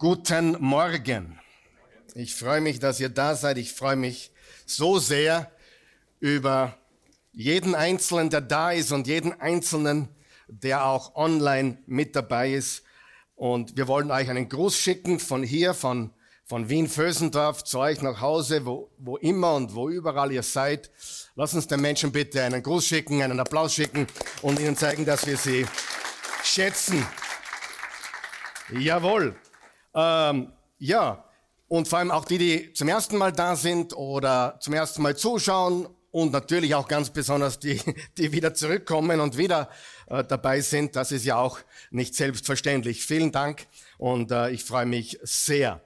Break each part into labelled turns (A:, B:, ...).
A: Guten Morgen. Ich freue mich, dass ihr da seid. Ich freue mich so sehr über jeden Einzelnen, der da ist und jeden Einzelnen, der auch online mit dabei ist. Und wir wollen euch einen Gruß schicken von hier, von, von Wien-Vösendorf zu euch nach Hause, wo, wo immer und wo überall ihr seid. Lasst uns den Menschen bitte einen Gruß schicken, einen Applaus schicken und ihnen zeigen, dass wir sie schätzen. Jawohl. Ähm, ja, und vor allem auch die, die zum ersten Mal da sind oder zum ersten Mal zuschauen und natürlich auch ganz besonders die, die wieder zurückkommen und wieder äh, dabei sind. Das ist ja auch nicht selbstverständlich. Vielen Dank und äh, ich freue mich sehr.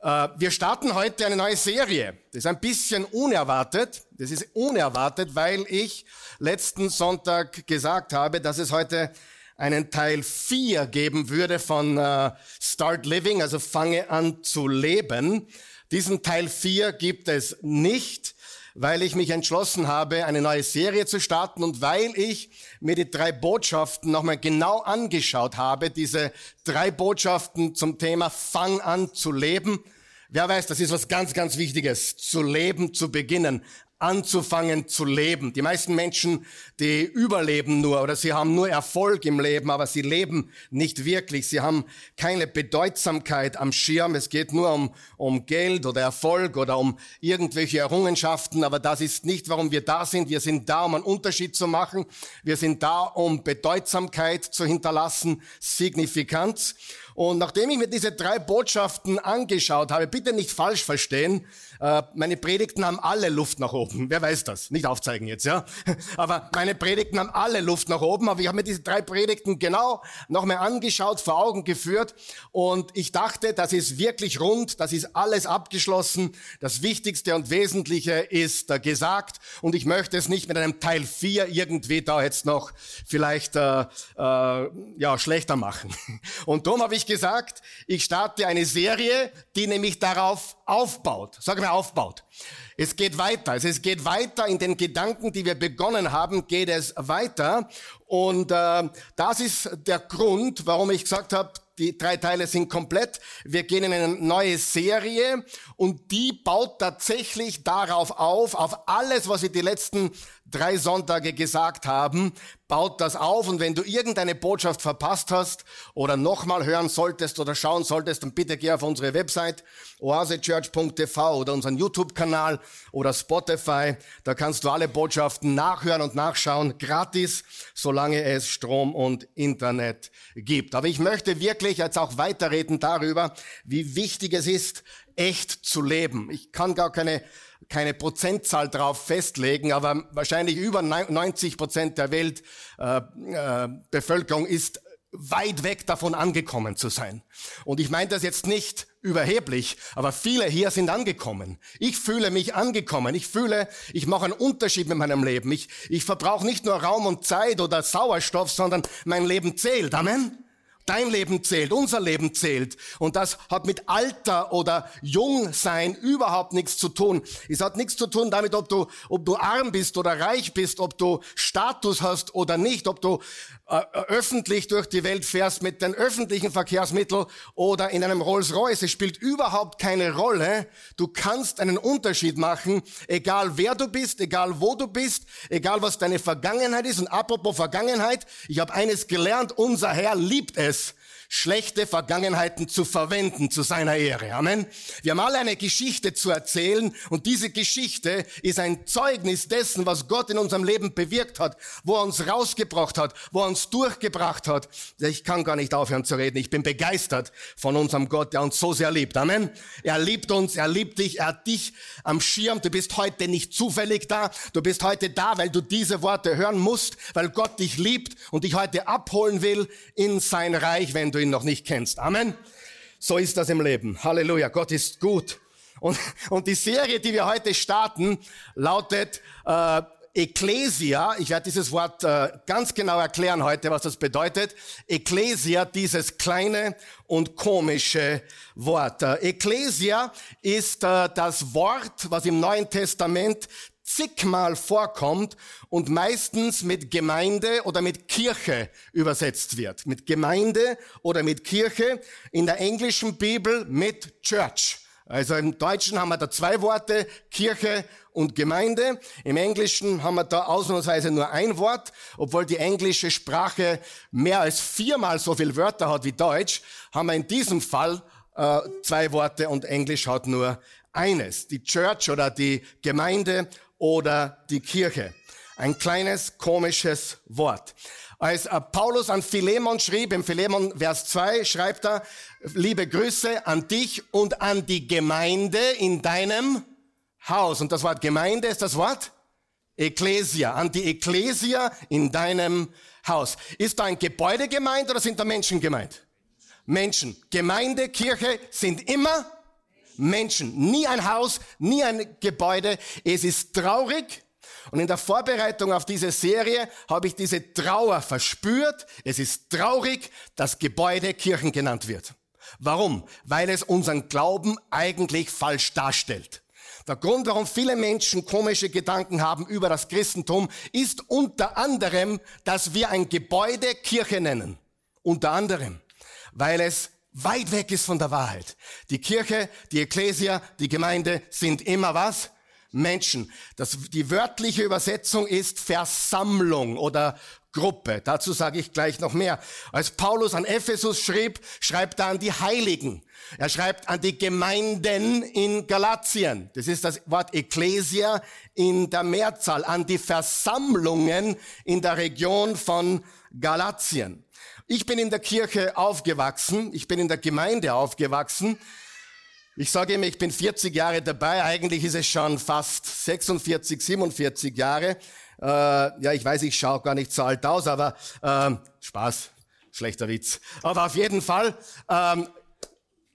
A: Äh, wir starten heute eine neue Serie. Das ist ein bisschen unerwartet. Das ist unerwartet, weil ich letzten Sonntag gesagt habe, dass es heute einen Teil 4 geben würde von äh, Start Living, also fange an zu leben. Diesen Teil 4 gibt es nicht, weil ich mich entschlossen habe, eine neue Serie zu starten und weil ich mir die drei Botschaften nochmal genau angeschaut habe, diese drei Botschaften zum Thema Fang an zu leben. Wer weiß, das ist was ganz, ganz Wichtiges, zu leben, zu beginnen anzufangen zu leben. Die meisten Menschen, die überleben nur oder sie haben nur Erfolg im Leben, aber sie leben nicht wirklich. Sie haben keine Bedeutsamkeit am Schirm. Es geht nur um, um Geld oder Erfolg oder um irgendwelche Errungenschaften, aber das ist nicht, warum wir da sind. Wir sind da, um einen Unterschied zu machen. Wir sind da, um Bedeutsamkeit zu hinterlassen, Signifikanz. Und nachdem ich mir diese drei Botschaften angeschaut habe, bitte nicht falsch verstehen, äh, meine Predigten haben alle Luft nach oben. Wer weiß das? Nicht aufzeigen jetzt, ja? Aber meine Predigten haben alle Luft nach oben. Aber ich habe mir diese drei Predigten genau nochmal angeschaut, vor Augen geführt. Und ich dachte, das ist wirklich rund, das ist alles abgeschlossen. Das Wichtigste und Wesentliche ist gesagt. Und ich möchte es nicht mit einem Teil 4 irgendwie da jetzt noch vielleicht äh, äh, ja, schlechter machen. Und darum habe ich gesagt, ich starte eine Serie, die nämlich darauf aufbaut. Sag mal aufbaut. Es geht weiter. Es geht weiter in den Gedanken, die wir begonnen haben, geht es weiter. Und äh, das ist der Grund, warum ich gesagt habe, die drei Teile sind komplett. Wir gehen in eine neue Serie und die baut tatsächlich darauf auf, auf alles, was wir die letzten drei Sonntage gesagt haben, baut das auf und wenn du irgendeine Botschaft verpasst hast oder nochmal hören solltest oder schauen solltest, dann bitte geh auf unsere Website oasechurch.tv oder unseren YouTube-Kanal oder Spotify. Da kannst du alle Botschaften nachhören und nachschauen, gratis, solange es Strom und Internet gibt. Aber ich möchte wirklich jetzt auch weiterreden darüber, wie wichtig es ist, echt zu leben. Ich kann gar keine keine Prozentzahl drauf festlegen, aber wahrscheinlich über 90 Prozent der Weltbevölkerung äh, äh, ist weit weg davon angekommen zu sein. Und ich meine das jetzt nicht überheblich, aber viele hier sind angekommen. Ich fühle mich angekommen. Ich fühle, ich mache einen Unterschied mit meinem Leben. Ich, ich verbrauche nicht nur Raum und Zeit oder Sauerstoff, sondern mein Leben zählt. Amen. Dein Leben zählt, unser Leben zählt. Und das hat mit Alter oder Jungsein überhaupt nichts zu tun. Es hat nichts zu tun damit, ob du, ob du arm bist oder reich bist, ob du Status hast oder nicht, ob du äh, öffentlich durch die Welt fährst mit den öffentlichen Verkehrsmitteln oder in einem Rolls-Royce. Es spielt überhaupt keine Rolle. Du kannst einen Unterschied machen, egal wer du bist, egal wo du bist, egal was deine Vergangenheit ist. Und apropos Vergangenheit, ich habe eines gelernt, unser Herr liebt es, schlechte Vergangenheiten zu verwenden zu seiner Ehre. Amen. Wir haben alle eine Geschichte zu erzählen und diese Geschichte ist ein Zeugnis dessen, was Gott in unserem Leben bewirkt hat, wo er uns rausgebracht hat, wo er uns durchgebracht hat. Ich kann gar nicht aufhören zu reden. Ich bin begeistert von unserem Gott, der uns so sehr liebt. Amen. Er liebt uns, er liebt dich, er hat dich am Schirm. Du bist heute nicht zufällig da. Du bist heute da, weil du diese Worte hören musst, weil Gott dich liebt und dich heute abholen will in sein Reich, wenn du du ihn noch nicht kennst. Amen. So ist das im Leben. Halleluja. Gott ist gut. Und, und die Serie, die wir heute starten, lautet äh, Ecclesia. Ich werde dieses Wort äh, ganz genau erklären heute, was das bedeutet. Ecclesia, dieses kleine und komische Wort. Äh, Ecclesia ist äh, das Wort, was im Neuen Testament zigmal vorkommt und meistens mit Gemeinde oder mit Kirche übersetzt wird. Mit Gemeinde oder mit Kirche. In der englischen Bibel mit Church. Also im Deutschen haben wir da zwei Worte, Kirche und Gemeinde. Im Englischen haben wir da ausnahmsweise nur ein Wort, obwohl die englische Sprache mehr als viermal so viele Wörter hat wie Deutsch, haben wir in diesem Fall äh, zwei Worte und Englisch hat nur eines. Die Church oder die Gemeinde oder die Kirche. Ein kleines komisches Wort. Als äh, Paulus an Philemon schrieb, im Philemon Vers 2 schreibt er, liebe Grüße an dich und an die Gemeinde in deinem Haus. Und das Wort Gemeinde ist das Wort Ecclesia, an die Ecclesia in deinem Haus. Ist da ein Gebäude gemeint oder sind da Menschen gemeint? Menschen. Gemeinde, Kirche sind immer Menschen. Nie ein Haus, nie ein Gebäude. Es ist traurig. Und in der Vorbereitung auf diese Serie habe ich diese Trauer verspürt. Es ist traurig, dass Gebäude Kirchen genannt wird. Warum? Weil es unseren Glauben eigentlich falsch darstellt. Der Grund, warum viele Menschen komische Gedanken haben über das Christentum, ist unter anderem, dass wir ein Gebäude Kirche nennen. Unter anderem. Weil es weit weg ist von der Wahrheit. Die Kirche, die Ekklesia, die Gemeinde sind immer was? Menschen. Das, die wörtliche Übersetzung ist Versammlung oder Gruppe. Dazu sage ich gleich noch mehr. Als Paulus an Ephesus schrieb, schreibt er an die Heiligen. Er schreibt an die Gemeinden in Galatien. Das ist das Wort Ecclesia in der Mehrzahl. An die Versammlungen in der Region von Galatien. Ich bin in der Kirche aufgewachsen. Ich bin in der Gemeinde aufgewachsen. Ich sage immer, ich bin 40 Jahre dabei. Eigentlich ist es schon fast 46, 47 Jahre. Äh, ja, ich weiß, ich schaue gar nicht so alt aus, aber äh, Spaß, schlechter Witz. Aber auf jeden Fall, ähm,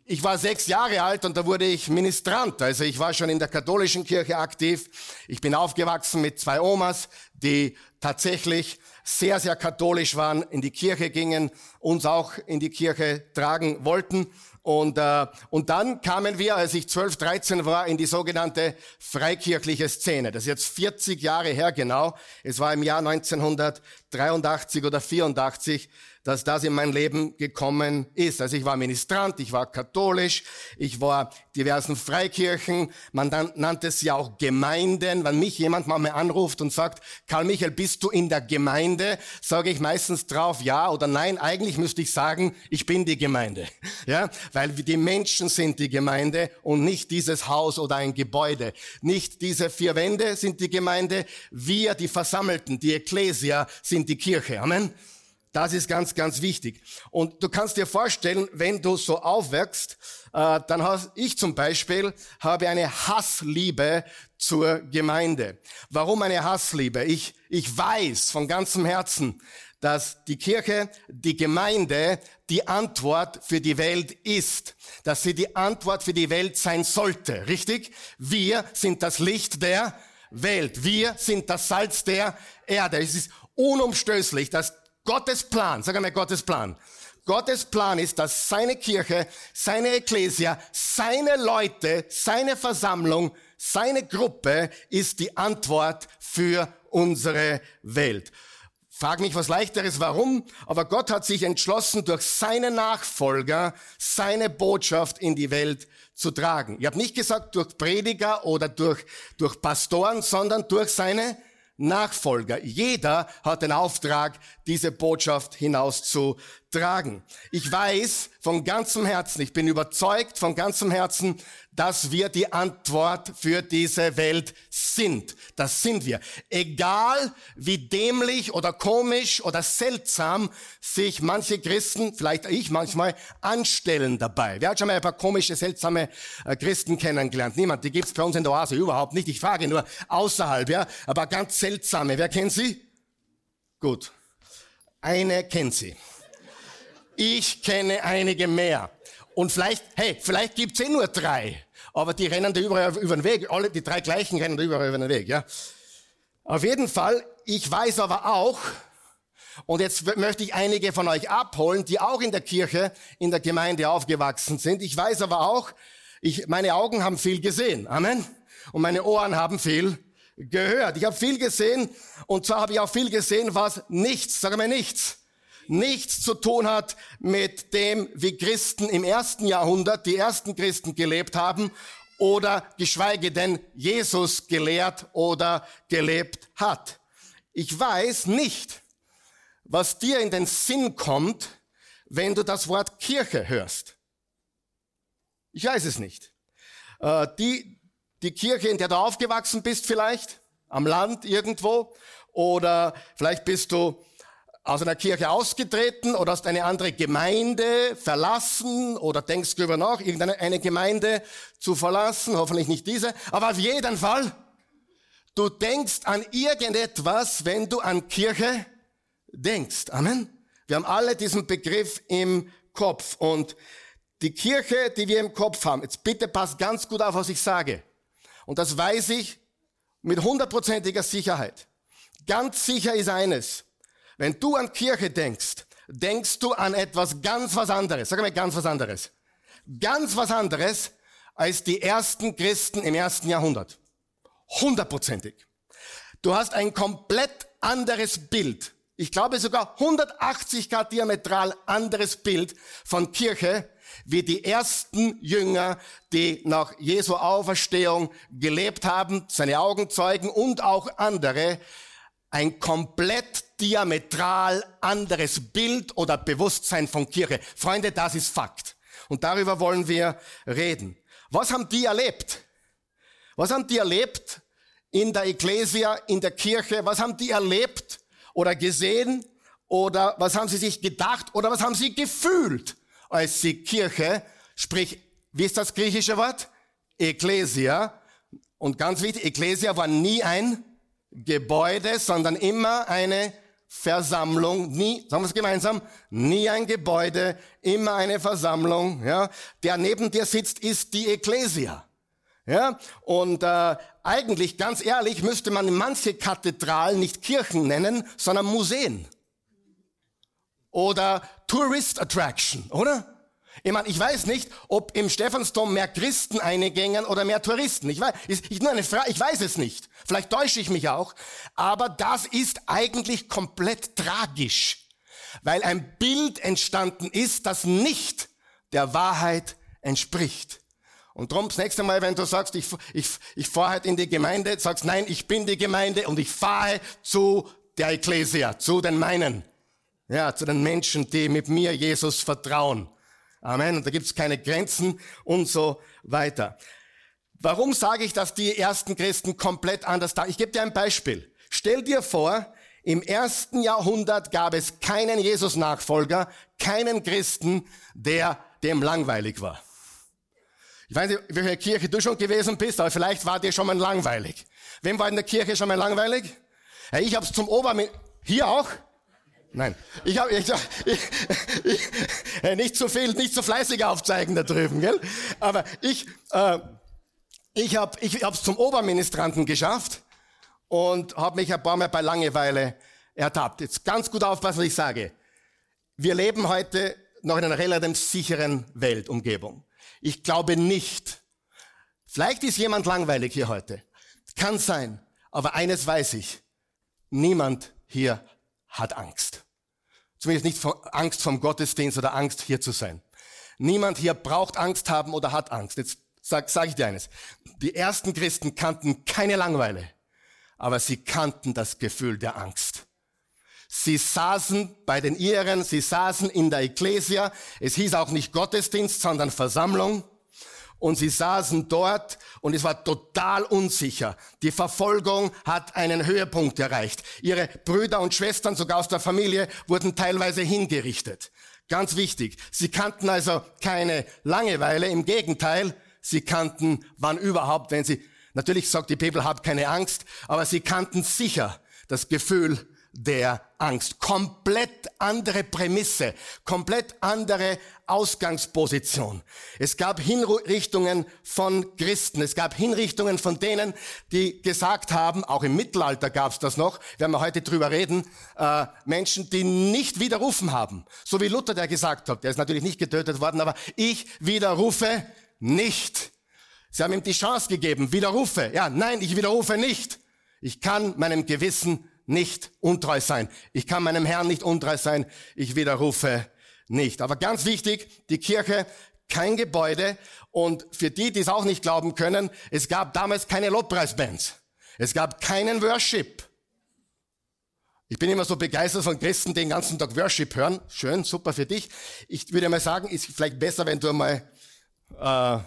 A: ich war sechs Jahre alt und da wurde ich Ministrant. Also ich war schon in der katholischen Kirche aktiv. Ich bin aufgewachsen mit zwei Omas, die tatsächlich sehr, sehr katholisch waren, in die Kirche gingen, uns auch in die Kirche tragen wollten. Und, äh, und dann kamen wir, als ich 12, 13 war, in die sogenannte freikirchliche Szene. Das ist jetzt 40 Jahre her genau. Es war im Jahr 1983 oder 84 dass das in mein Leben gekommen ist. Also ich war Ministrant, ich war katholisch, ich war diversen Freikirchen, man nannte es ja auch Gemeinden. Wenn mich jemand mal anruft und sagt, Karl Michael, bist du in der Gemeinde? Sage ich meistens drauf ja oder nein. Eigentlich müsste ich sagen, ich bin die Gemeinde. Ja, weil die Menschen sind die Gemeinde und nicht dieses Haus oder ein Gebäude. Nicht diese vier Wände sind die Gemeinde. Wir, die Versammelten, die Ekklesia, sind die Kirche. Amen. Das ist ganz, ganz wichtig. Und du kannst dir vorstellen, wenn du so aufwächst, äh, dann hast ich zum Beispiel habe eine Hassliebe zur Gemeinde. Warum eine Hassliebe? Ich, ich weiß von ganzem Herzen, dass die Kirche, die Gemeinde die Antwort für die Welt ist, dass sie die Antwort für die Welt sein sollte. Richtig? Wir sind das Licht der Welt. Wir sind das Salz der Erde. Es ist unumstößlich, dass Gottes Plan, sag einmal Gottes Plan. Gottes Plan ist, dass seine Kirche, seine Ekklesia, seine Leute, seine Versammlung, seine Gruppe ist die Antwort für unsere Welt. Frag mich was leichteres, warum, aber Gott hat sich entschlossen, durch seine Nachfolger seine Botschaft in die Welt zu tragen. Ich habe nicht gesagt durch Prediger oder durch, durch Pastoren, sondern durch seine Nachfolger. Jeder hat den Auftrag, diese Botschaft hinauszutragen. Ich weiß von ganzem Herzen, ich bin überzeugt von ganzem Herzen, dass wir die Antwort für diese Welt sind. Das sind wir. Egal wie dämlich oder komisch oder seltsam sich manche Christen, vielleicht ich manchmal, anstellen dabei. Wer hat schon mal ein paar komische, seltsame äh, Christen kennengelernt? Niemand. Die gibt's bei uns in der Oase überhaupt nicht. Ich frage nur außerhalb, ja. Aber ganz seltsame. Wer kennt sie? Gut. Eine kennt sie. Ich kenne einige mehr. Und vielleicht, hey, vielleicht gibt's eh nur drei. Aber die rennen da überall über den Weg. Alle, die drei gleichen rennen da überall über den Weg, ja. Auf jeden Fall, ich weiß aber auch, und jetzt möchte ich einige von euch abholen, die auch in der Kirche, in der Gemeinde aufgewachsen sind. Ich weiß aber auch, ich, meine Augen haben viel gesehen. Amen. Und meine Ohren haben viel gehört. Ich habe viel gesehen und zwar habe ich auch viel gesehen, was nichts, sage mal nichts, nichts zu tun hat mit dem, wie Christen im ersten Jahrhundert, die ersten Christen gelebt haben oder geschweige denn Jesus gelehrt oder gelebt hat. Ich weiß nicht, was dir in den Sinn kommt, wenn du das Wort Kirche hörst. Ich weiß es nicht. Äh, die, die Kirche, in der du aufgewachsen bist vielleicht, am Land irgendwo, oder vielleicht bist du aus einer Kirche ausgetreten oder hast eine andere Gemeinde verlassen oder denkst darüber nach, irgendeine eine Gemeinde zu verlassen, hoffentlich nicht diese, aber auf jeden Fall, du denkst an irgendetwas, wenn du an Kirche denkst. Amen. Wir haben alle diesen Begriff im Kopf und die Kirche, die wir im Kopf haben, jetzt bitte passt ganz gut auf, was ich sage. Und das weiß ich mit hundertprozentiger Sicherheit. Ganz sicher ist eines. Wenn du an Kirche denkst, denkst du an etwas ganz was anderes. Sag mal ganz was anderes. Ganz was anderes als die ersten Christen im ersten Jahrhundert. Hundertprozentig. Du hast ein komplett anderes Bild. Ich glaube sogar 180 Grad diametral anderes Bild von Kirche, wie die ersten Jünger, die nach Jesu Auferstehung gelebt haben, seine Augenzeugen und auch andere, ein komplett diametral anderes Bild oder Bewusstsein von Kirche. Freunde, das ist Fakt. Und darüber wollen wir reden. Was haben die erlebt? Was haben die erlebt in der Ecclesia, in der Kirche? Was haben die erlebt oder gesehen? Oder was haben sie sich gedacht? Oder was haben sie gefühlt? als die Kirche, sprich, wie ist das griechische Wort? Ecclesia. Und ganz wichtig, Ecclesia war nie ein Gebäude, sondern immer eine Versammlung, nie, sagen wir es gemeinsam, nie ein Gebäude, immer eine Versammlung, ja. Der neben dir sitzt, ist die Ecclesia. Ja, und äh, eigentlich, ganz ehrlich, müsste man manche Kathedralen nicht Kirchen nennen, sondern Museen oder Tourist Attraction, oder? Ich meine, ich weiß nicht, ob im Stephansdom mehr Christen eingängen oder mehr Touristen. Ich weiß, ich, nur eine Frage, ich weiß es nicht. Vielleicht täusche ich mich auch. Aber das ist eigentlich komplett tragisch, weil ein Bild entstanden ist, das nicht der Wahrheit entspricht. Und drum das nächste Mal, wenn du sagst, ich, ich, ich fahre halt in die Gemeinde, sagst, nein, ich bin die Gemeinde und ich fahre zu der Ecclesia, zu den meinen. Ja, zu den Menschen, die mit mir Jesus vertrauen. Amen. Und da gibt's keine Grenzen und so weiter. Warum sage ich, dass die ersten Christen komplett anders da? Ich gebe dir ein Beispiel. Stell dir vor, im ersten Jahrhundert gab es keinen Jesus-Nachfolger, keinen Christen, der dem langweilig war. Ich weiß nicht, welche Kirche du schon gewesen bist, aber vielleicht war dir schon mal langweilig. Wem war in der Kirche schon mal langweilig? Ich habe es zum Ober... Hier auch? Nein, ich habe ich, ich, ich, nicht so viel, nicht so fleißig aufzeigen da drüben, gell? Aber ich, äh, ich habe, ich habe es zum Oberministranten geschafft und habe mich ein paar Mal bei Langeweile ertappt. Jetzt ganz gut aufpassen, was ich sage. Wir leben heute noch in einer relativ sicheren Weltumgebung. Ich glaube nicht. Vielleicht ist jemand langweilig hier heute. Kann sein. Aber eines weiß ich. Niemand hier hat Angst. Zumindest nicht Angst vom Gottesdienst oder Angst hier zu sein. Niemand hier braucht Angst haben oder hat Angst. Jetzt sage sag ich dir eines. Die ersten Christen kannten keine Langweile, aber sie kannten das Gefühl der Angst. Sie saßen bei den Iren, sie saßen in der Ecclesia. Es hieß auch nicht Gottesdienst, sondern Versammlung und sie saßen dort und es war total unsicher. Die Verfolgung hat einen Höhepunkt erreicht. Ihre Brüder und Schwestern, sogar aus der Familie, wurden teilweise hingerichtet. Ganz wichtig. Sie kannten also keine Langeweile. Im Gegenteil, sie kannten, wann überhaupt, wenn sie, natürlich sagt die Bibel, habt keine Angst, aber sie kannten sicher das Gefühl, der Angst. Komplett andere Prämisse, komplett andere Ausgangsposition. Es gab Hinrichtungen von Christen, es gab Hinrichtungen von denen, die gesagt haben, auch im Mittelalter gab es das noch, werden wir heute drüber reden, äh, Menschen, die nicht widerrufen haben. So wie Luther, der gesagt hat, der ist natürlich nicht getötet worden, aber ich widerrufe nicht. Sie haben ihm die Chance gegeben, widerrufe. Ja, nein, ich widerrufe nicht. Ich kann meinem Gewissen nicht untreu sein. Ich kann meinem Herrn nicht untreu sein. Ich widerrufe nicht. Aber ganz wichtig, die Kirche, kein Gebäude. Und für die, die es auch nicht glauben können, es gab damals keine Lobpreisbands. Es gab keinen Worship. Ich bin immer so begeistert von Christen, die den ganzen Tag Worship hören. Schön, super für dich. Ich würde mal sagen, ist vielleicht besser, wenn du mal, äh,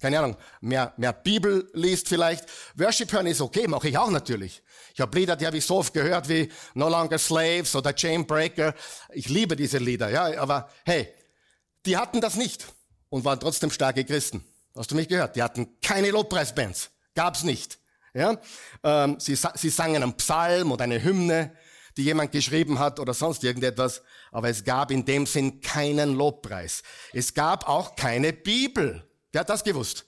A: keine Ahnung, mehr, mehr Bibel liest vielleicht. Worship hören ist okay, mache ich auch natürlich. Ich habe Lieder, die habe ich so oft gehört wie No Longer Slaves oder Chainbreaker. Ich liebe diese Lieder, ja. Aber hey, die hatten das nicht und waren trotzdem starke Christen. Hast du mich gehört? Die hatten keine Lobpreisbands. Gab's nicht. Ja? Ähm, sie, sie sangen einen Psalm oder eine Hymne, die jemand geschrieben hat oder sonst irgendetwas, aber es gab in dem Sinn keinen Lobpreis. Es gab auch keine Bibel. Wer hat das gewusst?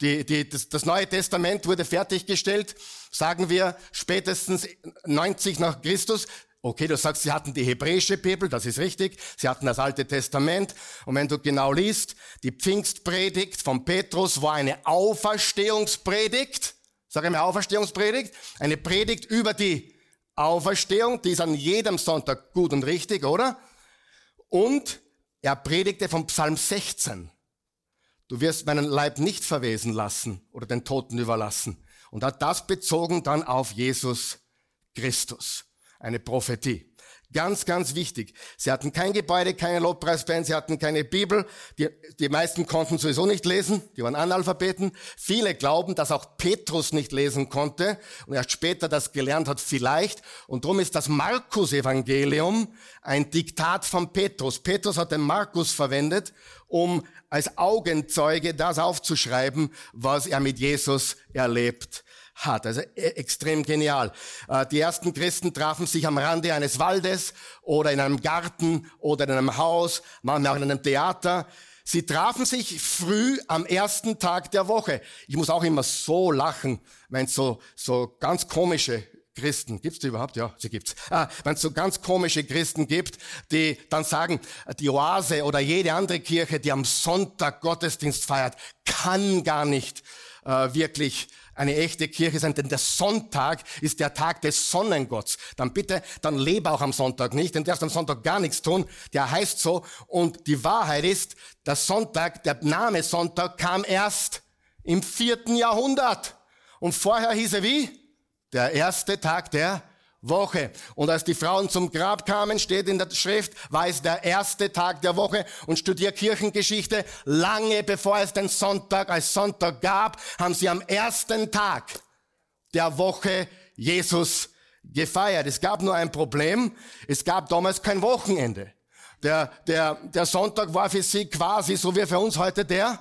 A: Die, die, das, das Neue Testament wurde fertiggestellt, sagen wir spätestens 90 nach Christus. Okay, du sagst, sie hatten die hebräische Bibel, das ist richtig. Sie hatten das Alte Testament. Und wenn du genau liest, die Pfingstpredigt von Petrus war eine Auferstehungspredigt. Sag mal Auferstehungspredigt. Eine Predigt über die Auferstehung, die ist an jedem Sonntag gut und richtig, oder? Und er predigte vom Psalm 16. Du wirst meinen Leib nicht verwesen lassen oder den Toten überlassen. Und hat das bezogen dann auf Jesus Christus. Eine Prophetie. Ganz, ganz wichtig. Sie hatten kein Gebäude, keine Lobpreisband, sie hatten keine Bibel. Die, die meisten konnten sowieso nicht lesen, die waren Analphabeten. Viele glauben, dass auch Petrus nicht lesen konnte und erst später das gelernt hat vielleicht. Und darum ist das Markus-Evangelium ein Diktat von Petrus. Petrus hat den Markus verwendet, um als Augenzeuge das aufzuschreiben, was er mit Jesus erlebt hat. Also e, extrem genial. Äh, die ersten Christen trafen sich am Rande eines Waldes oder in einem Garten oder in einem Haus, manchmal auch in einem Theater. Sie trafen sich früh am ersten Tag der Woche. Ich muss auch immer so lachen, wenn so, so ganz komische Christen, gibt's die überhaupt? Ja, sie gibt's. Ah, wenn es so ganz komische Christen gibt, die dann sagen, die Oase oder jede andere Kirche, die am Sonntag Gottesdienst feiert, kann gar nicht äh, wirklich eine echte Kirche sein, denn der Sonntag ist der Tag des Sonnengotts. Dann bitte, dann lebe auch am Sonntag nicht, denn der darfst am Sonntag gar nichts tun. Der heißt so. Und die Wahrheit ist, der Sonntag, der Name Sonntag kam erst im vierten Jahrhundert. Und vorher hieß er wie? Der erste Tag der Woche. Und als die Frauen zum Grab kamen, steht in der Schrift, war es der erste Tag der Woche und studier Kirchengeschichte. Lange bevor es den Sonntag als Sonntag gab, haben sie am ersten Tag der Woche Jesus gefeiert. Es gab nur ein Problem. Es gab damals kein Wochenende. Der, der, der Sonntag war für sie quasi so wie für uns heute der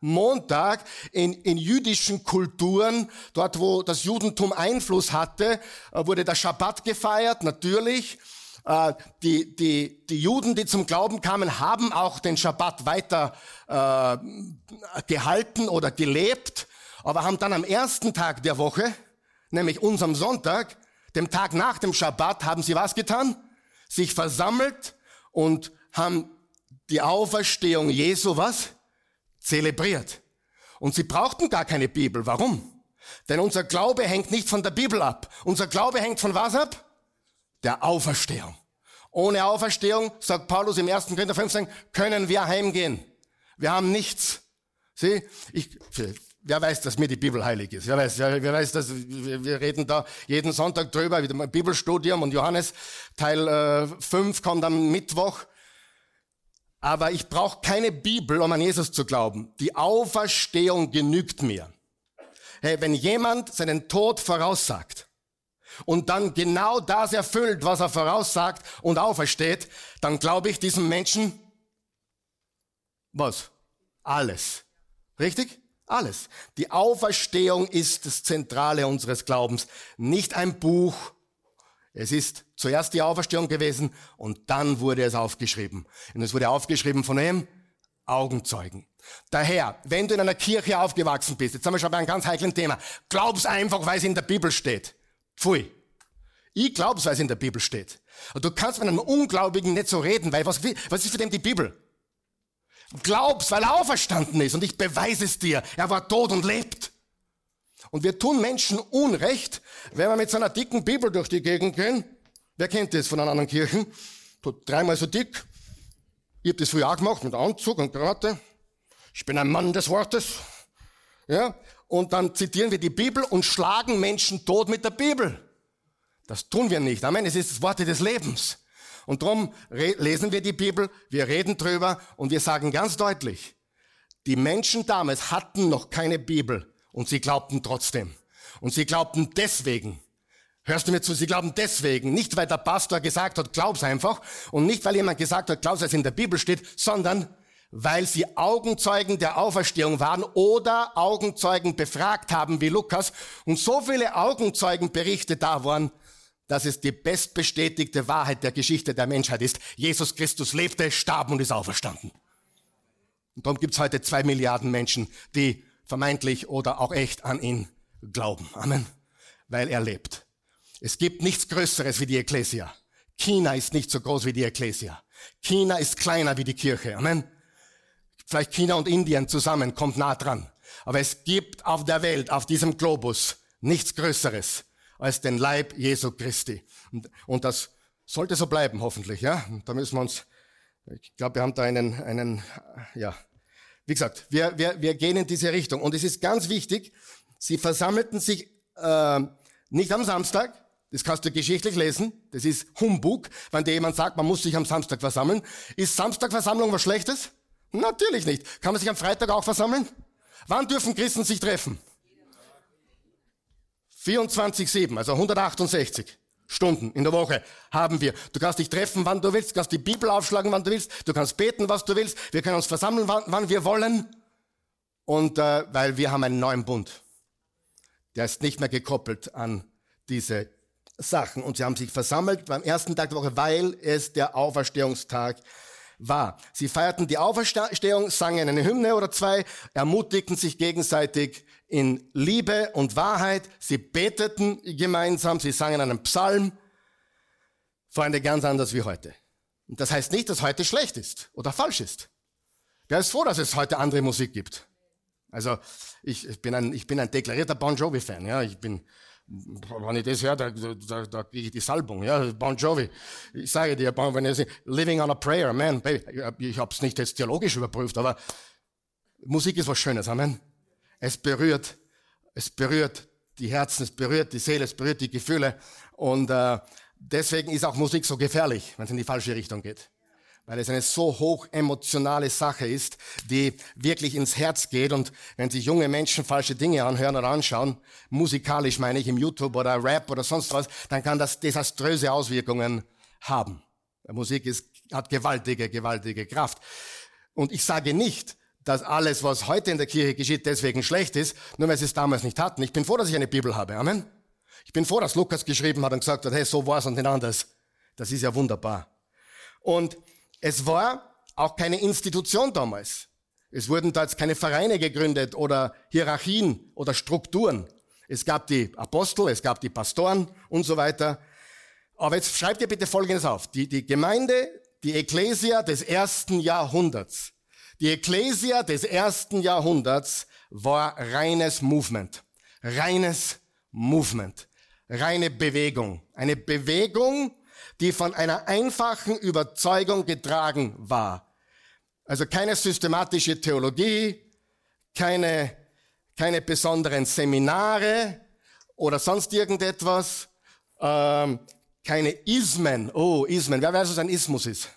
A: Montag in, in jüdischen Kulturen, dort wo das Judentum Einfluss hatte, äh, wurde der Schabbat gefeiert, natürlich. Äh, die, die, die Juden, die zum Glauben kamen, haben auch den Schabbat weiter äh, gehalten oder gelebt, aber haben dann am ersten Tag der Woche, nämlich unserem Sonntag, dem Tag nach dem Schabbat, haben sie was getan? Sich versammelt und haben die Auferstehung Jesu was? Zelebriert. Und sie brauchten gar keine Bibel. Warum? Denn unser Glaube hängt nicht von der Bibel ab. Unser Glaube hängt von was ab? Der Auferstehung. Ohne Auferstehung, sagt Paulus im 1. Korinther 15, können wir heimgehen. Wir haben nichts. Sieh, ich, wer weiß, dass mir die Bibel heilig ist? Wer weiß, wer weiß, dass wir, wir reden da jeden Sonntag drüber, wieder mal Bibelstudium und Johannes Teil äh, 5 kommt am Mittwoch. Aber ich brauche keine Bibel, um an Jesus zu glauben. Die Auferstehung genügt mir. Hey, wenn jemand seinen Tod voraussagt und dann genau das erfüllt, was er voraussagt und aufersteht, dann glaube ich diesem Menschen was? Alles. Richtig? Alles. Die Auferstehung ist das Zentrale unseres Glaubens. Nicht ein Buch, es ist zuerst die Auferstehung gewesen und dann wurde es aufgeschrieben. Und es wurde aufgeschrieben von wem? Augenzeugen. Daher, wenn du in einer Kirche aufgewachsen bist, jetzt haben wir schon bei einem ganz heiklen Thema, glaub's einfach, weil es in der Bibel steht. Pfui. Ich glaub's, weil es in der Bibel steht. Und du kannst mit einem Ungläubigen nicht so reden, weil was, was ist für den die Bibel? Glaub's, weil er auferstanden ist und ich beweise es dir. Er war tot und lebt. Und wir tun Menschen Unrecht, wenn wir mit so einer dicken Bibel durch die Gegend gehen. Wer kennt das von einer anderen Kirchen? Dreimal so dick. Ich habe das früher auch gemacht mit Anzug und Krawatte. Ich bin ein Mann des Wortes. Ja? Und dann zitieren wir die Bibel und schlagen Menschen tot mit der Bibel. Das tun wir nicht. Amen. Es ist das Wort des Lebens. Und darum lesen wir die Bibel, wir reden drüber und wir sagen ganz deutlich, die Menschen damals hatten noch keine Bibel und sie glaubten trotzdem. Und sie glaubten deswegen. Hörst du mir zu? Sie glauben deswegen. Nicht, weil der Pastor gesagt hat, glaub's einfach. Und nicht, weil jemand gesagt hat, glaub's, was in der Bibel steht, sondern weil sie Augenzeugen der Auferstehung waren oder Augenzeugen befragt haben wie Lukas und so viele Augenzeugenberichte da waren, dass es die bestbestätigte Wahrheit der Geschichte der Menschheit ist. Jesus Christus lebte, starb und ist auferstanden. Und darum gibt es heute zwei Milliarden Menschen, die vermeintlich oder auch echt an ihn glauben. Amen. Weil er lebt. Es gibt nichts Größeres wie die Ekklesia. China ist nicht so groß wie die Ekklesia. China ist kleiner wie die Kirche. Amen. Vielleicht China und Indien zusammen kommt nah dran. Aber es gibt auf der Welt, auf diesem Globus, nichts Größeres als den Leib Jesu Christi. Und, und das sollte so bleiben, hoffentlich, ja. Da müssen wir uns, ich glaube, wir haben da einen, einen, ja. Wie gesagt, wir, wir, wir gehen in diese Richtung. Und es ist ganz wichtig, sie versammelten sich äh, nicht am Samstag, das kannst du geschichtlich lesen, das ist Humbug, wenn dir jemand sagt, man muss sich am Samstag versammeln. Ist Samstagversammlung was Schlechtes? Natürlich nicht. Kann man sich am Freitag auch versammeln? Wann dürfen Christen sich treffen? 24-7, also 168 Stunden in der Woche haben wir. Du kannst dich treffen, wann du willst, du kannst die Bibel aufschlagen, wann du willst, du kannst beten, was du willst, wir können uns versammeln, wann, wann wir wollen. Und äh, weil wir haben einen neuen Bund. Der ist nicht mehr gekoppelt an diese Sachen. Und sie haben sich versammelt beim ersten Tag der Woche, weil es der Auferstehungstag war. Sie feierten die Auferstehung, sangen eine Hymne oder zwei, ermutigten sich gegenseitig in Liebe und Wahrheit. Sie beteten gemeinsam, sie sangen einen Psalm. Freunde, ganz anders wie heute. Und das heißt nicht, dass heute schlecht ist oder falsch ist. Wer ist froh, dass es heute andere Musik gibt? Also ich, bin ein ich bin ein deklarierter Bon Jovi Fan. Ja, ich bin wenn ich das höre, da, da, da kriege ich die Salbung. Ja, Bon Jovi. Ich sage dir, wenn ich Living on a Prayer, man, baby, ich habe es nicht jetzt theologisch überprüft, aber Musik ist was Schönes, Amen. Es berührt, es berührt die Herzen, es berührt die Seele, es berührt die Gefühle. Und äh, deswegen ist auch Musik so gefährlich, wenn es in die falsche Richtung geht. Weil es eine so hoch emotionale Sache ist, die wirklich ins Herz geht. Und wenn sich junge Menschen falsche Dinge anhören oder anschauen, musikalisch meine ich im YouTube oder Rap oder sonst was, dann kann das desaströse Auswirkungen haben. Musik ist, hat gewaltige, gewaltige Kraft. Und ich sage nicht, dass alles, was heute in der Kirche geschieht, deswegen schlecht ist, nur weil sie es damals nicht hatten. Ich bin froh, dass ich eine Bibel habe. Amen. Ich bin froh, dass Lukas geschrieben hat und gesagt hat, hey, so war's und nicht anders. Das ist ja wunderbar. Und es war auch keine Institution damals. Es wurden da jetzt keine Vereine gegründet oder Hierarchien oder Strukturen. Es gab die Apostel, es gab die Pastoren und so weiter. Aber jetzt schreibt ihr bitte Folgendes auf. Die, die Gemeinde, die Ekklesia des ersten Jahrhunderts die Ekklesia des ersten Jahrhunderts war reines Movement. Reines Movement. Reine Bewegung. Eine Bewegung, die von einer einfachen Überzeugung getragen war. Also keine systematische Theologie, keine, keine besonderen Seminare oder sonst irgendetwas, ähm, keine Ismen. Oh, Ismen. Wer weiß, was ein Ismus ist?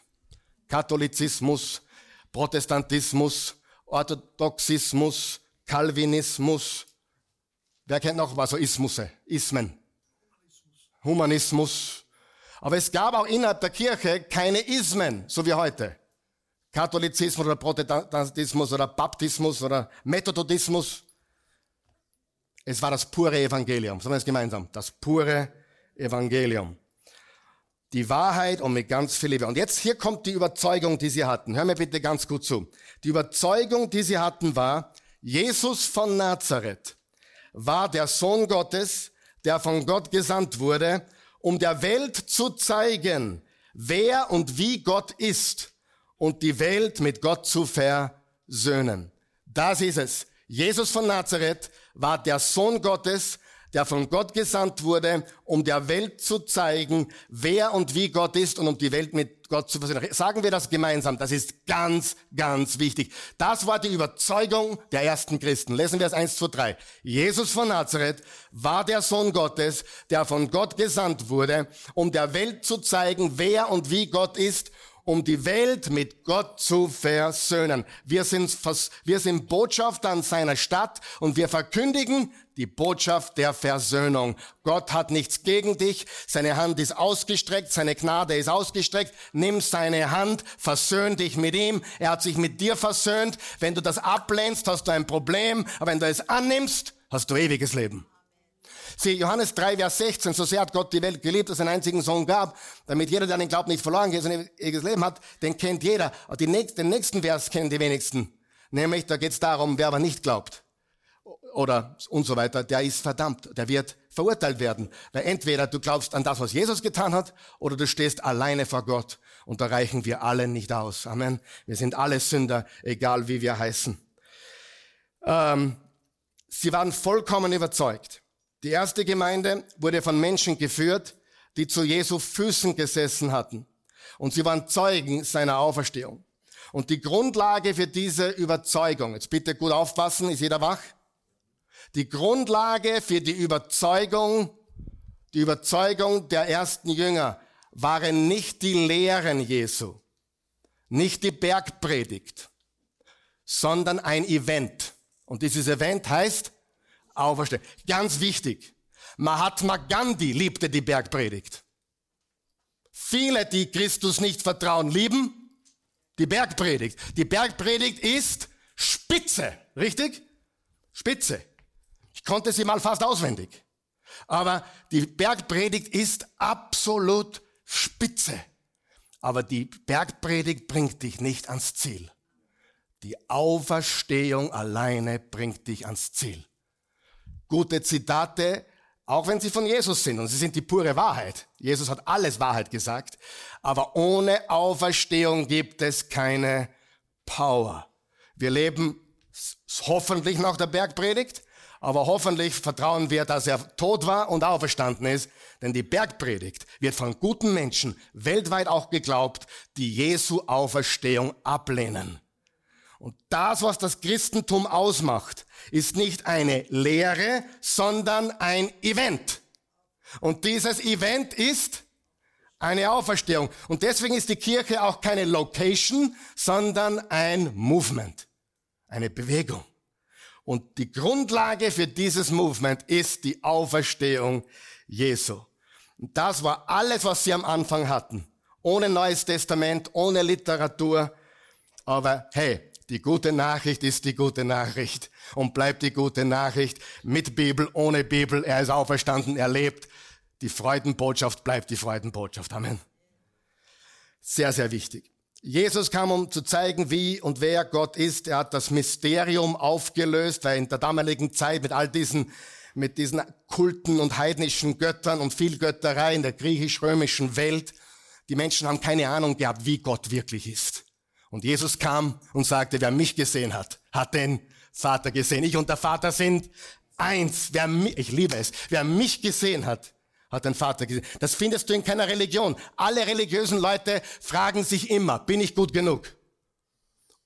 A: Katholizismus, Protestantismus, Orthodoxismus, Calvinismus. Wer kennt noch was so Ismusse, Ismen? Humanismus. Aber es gab auch innerhalb der Kirche keine Ismen, so wie heute. Katholizismus oder Protestantismus oder Baptismus oder Methodismus. Es war das pure Evangelium. Sagen wir es gemeinsam. Das pure Evangelium die Wahrheit und mit ganz viel Liebe. Und jetzt hier kommt die Überzeugung, die sie hatten. Hör mir bitte ganz gut zu. Die Überzeugung, die sie hatten, war, Jesus von Nazareth war der Sohn Gottes, der von Gott gesandt wurde, um der Welt zu zeigen, wer und wie Gott ist und die Welt mit Gott zu versöhnen. Das ist es. Jesus von Nazareth war der Sohn Gottes, der von Gott gesandt wurde, um der Welt zu zeigen, wer und wie Gott ist und um die Welt mit Gott zu versöhnen. Sagen wir das gemeinsam. Das ist ganz, ganz wichtig. Das war die Überzeugung der ersten Christen. Lesen wir es 1, 2, 3. Jesus von Nazareth war der Sohn Gottes, der von Gott gesandt wurde, um der Welt zu zeigen, wer und wie Gott ist um die Welt mit Gott zu versöhnen. Wir sind, wir sind Botschafter an seiner Stadt und wir verkündigen die Botschaft der Versöhnung. Gott hat nichts gegen dich, seine Hand ist ausgestreckt, seine Gnade ist ausgestreckt. Nimm seine Hand, versöhn dich mit ihm. Er hat sich mit dir versöhnt. Wenn du das ablehnst, hast du ein Problem, aber wenn du es annimmst, hast du ewiges Leben. Sieh, Johannes 3, Vers 16, so sehr hat Gott die Welt geliebt, dass er einen einzigen Sohn gab, damit jeder, der an den Glauben nicht verloren geht, sein ewiges Leben hat, den kennt jeder. Und den nächsten Vers kennen die wenigsten. Nämlich, da geht es darum, wer aber nicht glaubt. Oder und so weiter, der ist verdammt, der wird verurteilt werden. Weil entweder du glaubst an das, was Jesus getan hat, oder du stehst alleine vor Gott. Und da reichen wir alle nicht aus. Amen. Wir sind alle Sünder, egal wie wir heißen. Ähm, sie waren vollkommen überzeugt. Die erste Gemeinde wurde von Menschen geführt, die zu Jesu Füßen gesessen hatten. Und sie waren Zeugen seiner Auferstehung. Und die Grundlage für diese Überzeugung, jetzt bitte gut aufpassen, ist jeder wach? Die Grundlage für die Überzeugung, die Überzeugung der ersten Jünger waren nicht die Lehren Jesu, nicht die Bergpredigt, sondern ein Event. Und dieses Event heißt auferstehen. Ganz wichtig. Mahatma Gandhi liebte die Bergpredigt. Viele, die Christus nicht vertrauen, lieben die Bergpredigt. Die Bergpredigt ist Spitze, richtig? Spitze. Ich konnte sie mal fast auswendig. Aber die Bergpredigt ist absolut Spitze. Aber die Bergpredigt bringt dich nicht ans Ziel. Die Auferstehung alleine bringt dich ans Ziel gute Zitate, auch wenn sie von Jesus sind und sie sind die pure Wahrheit. Jesus hat alles Wahrheit gesagt, aber ohne Auferstehung gibt es keine Power. Wir leben hoffentlich nach der Bergpredigt, aber hoffentlich vertrauen wir, dass er tot war und auferstanden ist, denn die Bergpredigt wird von guten Menschen weltweit auch geglaubt, die Jesu Auferstehung ablehnen. Und das, was das Christentum ausmacht, ist nicht eine Lehre, sondern ein Event. Und dieses Event ist eine Auferstehung. Und deswegen ist die Kirche auch keine Location, sondern ein Movement, eine Bewegung. Und die Grundlage für dieses Movement ist die Auferstehung Jesu. Und das war alles, was sie am Anfang hatten. Ohne Neues Testament, ohne Literatur. Aber hey, die gute Nachricht ist die gute Nachricht und bleibt die gute Nachricht mit Bibel, ohne Bibel. Er ist auferstanden, er lebt. Die Freudenbotschaft bleibt die Freudenbotschaft. Amen. Sehr, sehr wichtig. Jesus kam, um zu zeigen, wie und wer Gott ist. Er hat das Mysterium aufgelöst, weil in der damaligen Zeit mit all diesen, mit diesen Kulten und heidnischen Göttern und viel Götterei in der griechisch-römischen Welt, die Menschen haben keine Ahnung gehabt, wie Gott wirklich ist. Und Jesus kam und sagte, wer mich gesehen hat, hat den Vater gesehen. Ich und der Vater sind eins. Wer mich, ich liebe es. Wer mich gesehen hat, hat den Vater gesehen. Das findest du in keiner Religion. Alle religiösen Leute fragen sich immer, bin ich gut genug?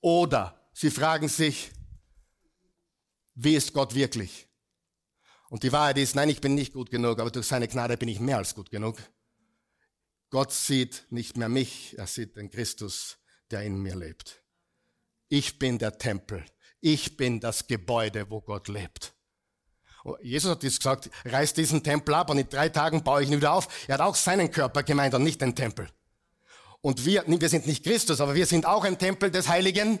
A: Oder sie fragen sich, wie ist Gott wirklich? Und die Wahrheit ist, nein, ich bin nicht gut genug, aber durch seine Gnade bin ich mehr als gut genug. Gott sieht nicht mehr mich, er sieht den Christus, der in mir lebt. Ich bin der Tempel. Ich bin das Gebäude, wo Gott lebt. Oh, Jesus hat das gesagt, reiß diesen Tempel ab und in drei Tagen baue ich ihn wieder auf. Er hat auch seinen Körper gemeint und nicht den Tempel. Und wir, wir sind nicht Christus, aber wir sind auch ein Tempel des Heiligen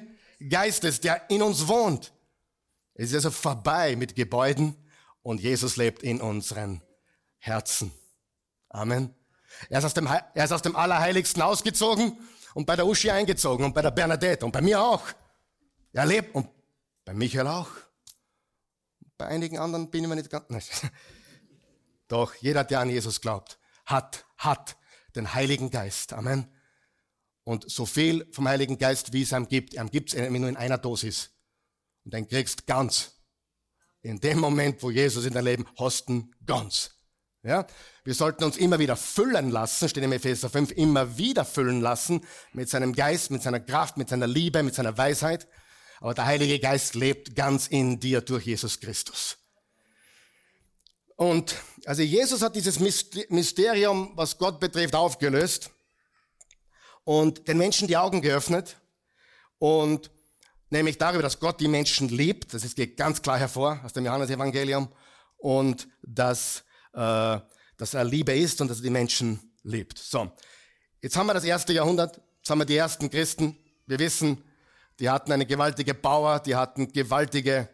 A: Geistes, der in uns wohnt. Es ist also vorbei mit Gebäuden und Jesus lebt in unseren Herzen. Amen. Er ist aus dem, er ist aus dem Allerheiligsten ausgezogen und bei der Uschi eingezogen und bei der Bernadette und bei mir auch. Er lebt und bei Michael auch. Bei einigen anderen bin ich mir nicht ganz. Doch, jeder, der an Jesus glaubt, hat, hat den Heiligen Geist. Amen. Und so viel vom Heiligen Geist, wie es ihm gibt, ihm gibt es nur in einer Dosis. und dann kriegst ganz. In dem Moment, wo Jesus in dein Leben hast, du ganz. Ja? Wir sollten uns immer wieder füllen lassen, steht im Epheser 5, immer wieder füllen lassen mit seinem Geist, mit seiner Kraft, mit seiner Liebe, mit seiner Weisheit. Aber der Heilige Geist lebt ganz in dir durch Jesus Christus. Und also Jesus hat dieses Mysterium, was Gott betrifft, aufgelöst und den Menschen die Augen geöffnet und nämlich darüber, dass Gott die Menschen liebt, das geht ganz klar hervor aus dem Johannesevangelium und dass, äh, dass er Liebe ist und dass er die Menschen liebt. So, jetzt haben wir das erste Jahrhundert, jetzt haben wir die ersten Christen, wir wissen, die hatten eine gewaltige Power, die hatten gewaltige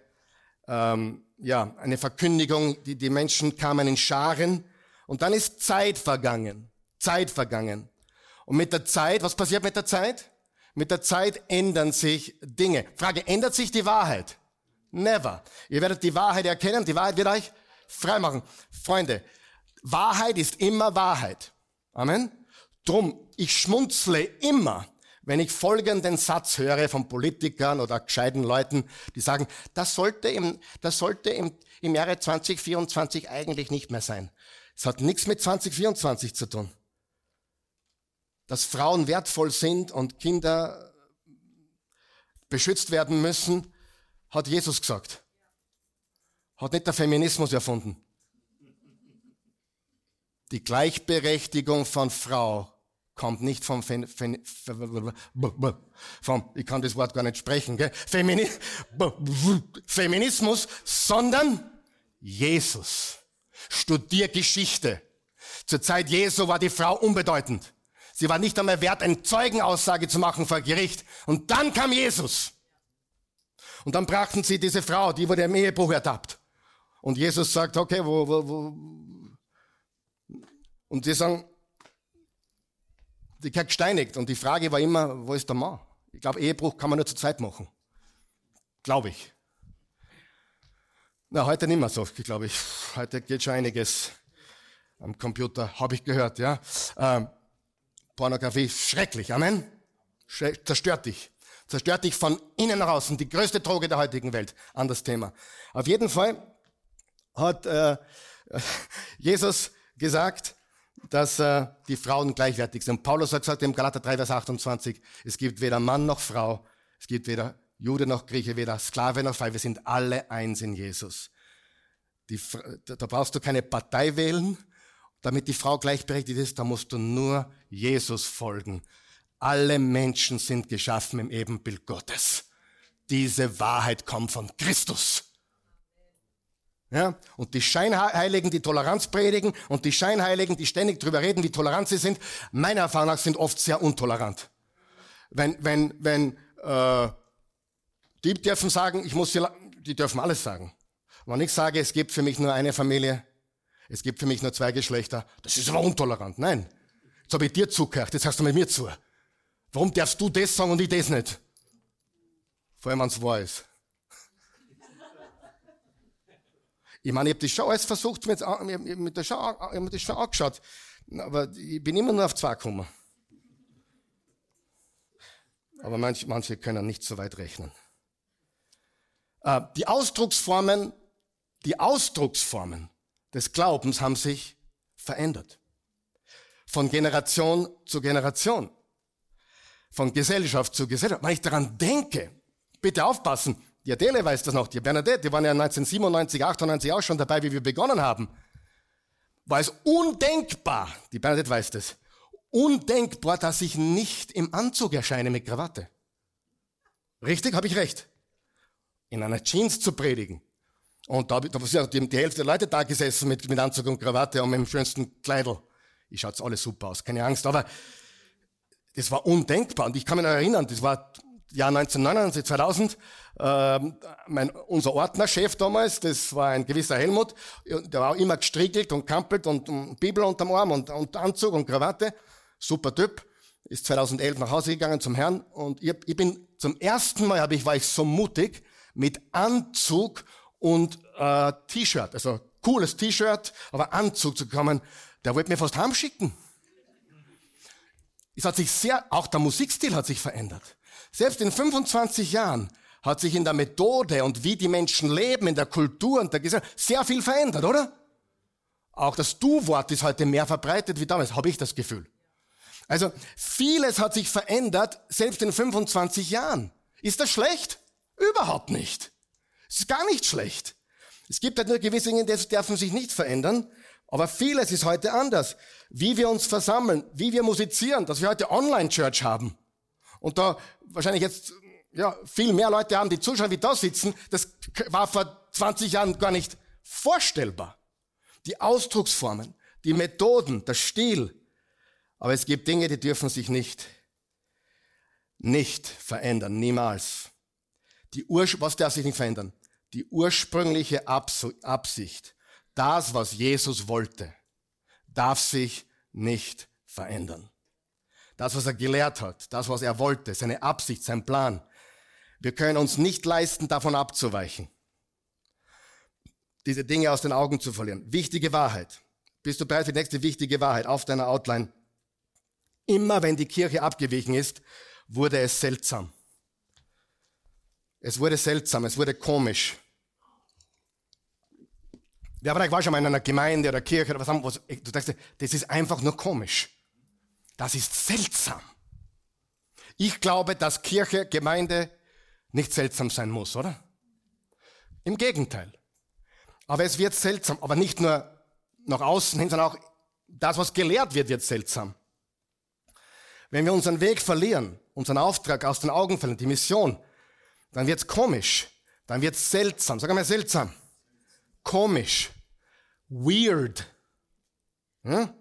A: ähm, ja, eine Verkündigung, die, die Menschen kamen in Scharen und dann ist Zeit vergangen. Zeit vergangen. Und mit der Zeit, was passiert mit der Zeit? Mit der Zeit ändern sich Dinge. Frage, ändert sich die Wahrheit? Never. Ihr werdet die Wahrheit erkennen, die Wahrheit wird euch frei machen. Freunde, Wahrheit ist immer Wahrheit. Amen. Drum, ich schmunzle immer, wenn ich folgenden Satz höre von Politikern oder gescheiten Leuten, die sagen, das sollte im, das sollte im, im Jahre 2024 eigentlich nicht mehr sein. Es hat nichts mit 2024 zu tun. Dass Frauen wertvoll sind und Kinder beschützt werden müssen, hat Jesus gesagt. Hat nicht der Feminismus erfunden. Die Gleichberechtigung von Frau kommt nicht vom, Fen, Fen, vom ich kann das Wort gar nicht sprechen, gell? Femini, Feminismus, sondern Jesus. Studier Geschichte. Zur Zeit Jesu war die Frau unbedeutend. Sie war nicht einmal wert, eine Zeugenaussage zu machen vor Gericht. Und dann kam Jesus. Und dann brachten sie diese Frau, die wurde im Ehebruch ertappt. Und Jesus sagt, okay, wo, wo, wo. Und sie sagen, die gehört gesteinigt. Und die Frage war immer, wo ist der Mann? Ich glaube, Ehebruch kann man nur zur Zeit machen. Glaube ich. Na, heute nicht mehr so, glaube ich. Heute geht schon einiges am Computer, habe ich gehört, ja. Ähm, Pornografie, schrecklich, Amen. Zerstört dich. Zerstört dich von innen nach außen. Die größte Droge der heutigen Welt. Anderes Thema. Auf jeden Fall hat äh, Jesus gesagt, dass äh, die Frauen gleichwertig sind. Paulus hat gesagt im Galater 3, Vers 28, es gibt weder Mann noch Frau, es gibt weder Jude noch Grieche, weder Sklave noch Frei, wir sind alle eins in Jesus. Die, da brauchst du keine Partei wählen, damit die Frau gleichberechtigt ist, da musst du nur Jesus folgen. Alle Menschen sind geschaffen im Ebenbild Gottes. Diese Wahrheit kommt von Christus. Ja? Und die Scheinheiligen, die Toleranz predigen und die Scheinheiligen, die ständig drüber reden, wie tolerant sie sind, meiner Erfahrung nach sind oft sehr untolerant. Wenn, wenn, wenn, äh, die dürfen sagen, ich muss sie, die dürfen alles sagen. Wenn ich sage, es gibt für mich nur eine Familie, es gibt für mich nur zwei Geschlechter, das ist aber untolerant. Nein. Jetzt habe ich dir zugehört, jetzt hast du mit mir zu. Warum darfst du das sagen und ich das nicht? Vor allem, wenn es wahr ist. Ich meine, ich habe das schon alles versucht, mit, mit der schon, ich habe das schon angeschaut, aber ich bin immer nur auf zwei gekommen. Aber manche, manche können nicht so weit rechnen. Äh, die Ausdrucksformen, die Ausdrucksformen des Glaubens haben sich verändert. Von Generation zu Generation. Von Gesellschaft zu Gesellschaft. Wenn ich daran denke, bitte aufpassen, die Adele weiß das noch, die Bernadette, die waren ja 1997, 98 auch schon dabei, wie wir begonnen haben. War es undenkbar, die Bernadette weiß das, undenkbar, dass ich nicht im Anzug erscheine mit Krawatte. Richtig, habe ich recht. In einer Jeans zu predigen. Und da, da sind die, die Hälfte der Leute da gesessen mit, mit Anzug und Krawatte und mit dem schönsten Kleidel. Ich schaut's alles super aus, keine Angst, aber das war undenkbar. Und ich kann mich noch erinnern, das war Jahr 1999, 2000, äh, mein, unser Ordnerchef damals, das war ein gewisser Helmut, der war auch immer gestriegelt und kampelt und, und Bibel unterm Arm und, und Anzug und Krawatte, super Typ, ist 2011 nach Hause gegangen zum Herrn und ich, ich bin zum ersten Mal, hab ich, war ich so mutig, mit Anzug und äh, T-Shirt, also cooles T-Shirt, aber Anzug zu kommen, der wollte mir fast heimschicken. Es hat sich sehr, auch der Musikstil hat sich verändert. Selbst in 25 Jahren hat sich in der Methode und wie die Menschen leben, in der Kultur und der Gesellschaft sehr viel verändert, oder? Auch das Du-Wort ist heute mehr verbreitet wie damals, habe ich das Gefühl. Also vieles hat sich verändert, selbst in 25 Jahren. Ist das schlecht? Überhaupt nicht. Es ist gar nicht schlecht. Es gibt halt nur gewisse Dinge, die dürfen sich nicht verändern, aber vieles ist heute anders. Wie wir uns versammeln, wie wir musizieren, dass wir heute Online-Church haben. Und da wahrscheinlich jetzt ja, viel mehr Leute haben, die zuschauen, wie da sitzen, das war vor 20 Jahren gar nicht vorstellbar. Die Ausdrucksformen, die Methoden, der Stil. Aber es gibt Dinge, die dürfen sich nicht, nicht verändern, niemals. Die Ur was darf sich nicht verändern? Die ursprüngliche Absicht, das, was Jesus wollte, darf sich nicht verändern. Das, was er gelehrt hat, das, was er wollte, seine Absicht, sein Plan, wir können uns nicht leisten, davon abzuweichen. Diese Dinge aus den Augen zu verlieren. Wichtige Wahrheit. Bist du bereit für die nächste wichtige Wahrheit auf deiner Outline? Immer wenn die Kirche abgewichen ist, wurde es seltsam. Es wurde seltsam, es wurde komisch. Wer vielleicht war schon mal in einer Gemeinde oder Kirche oder was haben, was, du denkst, das ist einfach nur komisch. Das ist seltsam. Ich glaube, dass Kirche, Gemeinde nicht seltsam sein muss, oder? Im Gegenteil. Aber es wird seltsam, aber nicht nur nach außen hin, sondern auch das, was gelehrt wird, wird seltsam. Wenn wir unseren Weg verlieren, unseren Auftrag aus den Augen verlieren, die Mission, dann wird's komisch, dann wird's seltsam. Sag einmal seltsam. Komisch. Weird. Hm?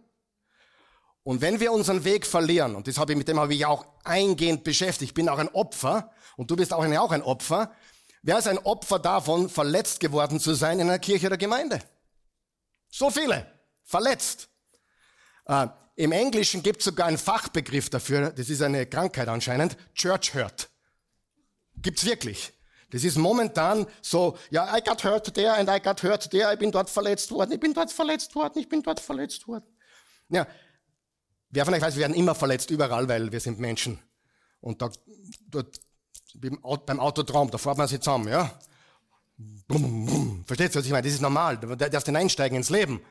A: Und wenn wir unseren Weg verlieren, und das habe ich, mit dem habe ich auch eingehend beschäftigt, ich bin auch ein Opfer, und du bist auch ein, auch ein Opfer, wer ist ein Opfer davon, verletzt geworden zu sein in einer Kirche oder Gemeinde? So viele. Verletzt. Äh, Im Englischen gibt es sogar einen Fachbegriff dafür, das ist eine Krankheit anscheinend, Church Hurt. Gibt's wirklich. Das ist momentan so, ja, I got hurt there and I got hurt there, ich bin dort verletzt worden, ich bin dort verletzt worden, ich bin dort verletzt worden. Ja, Wer von euch weiß, wir werden immer verletzt, überall, weil wir sind Menschen. Und da, dort, beim Autotraum, da fährt man sich zusammen, ja. Bum, bum. Versteht ihr, was ich meine? Das ist normal. Da darfst du einsteigen ins Leben.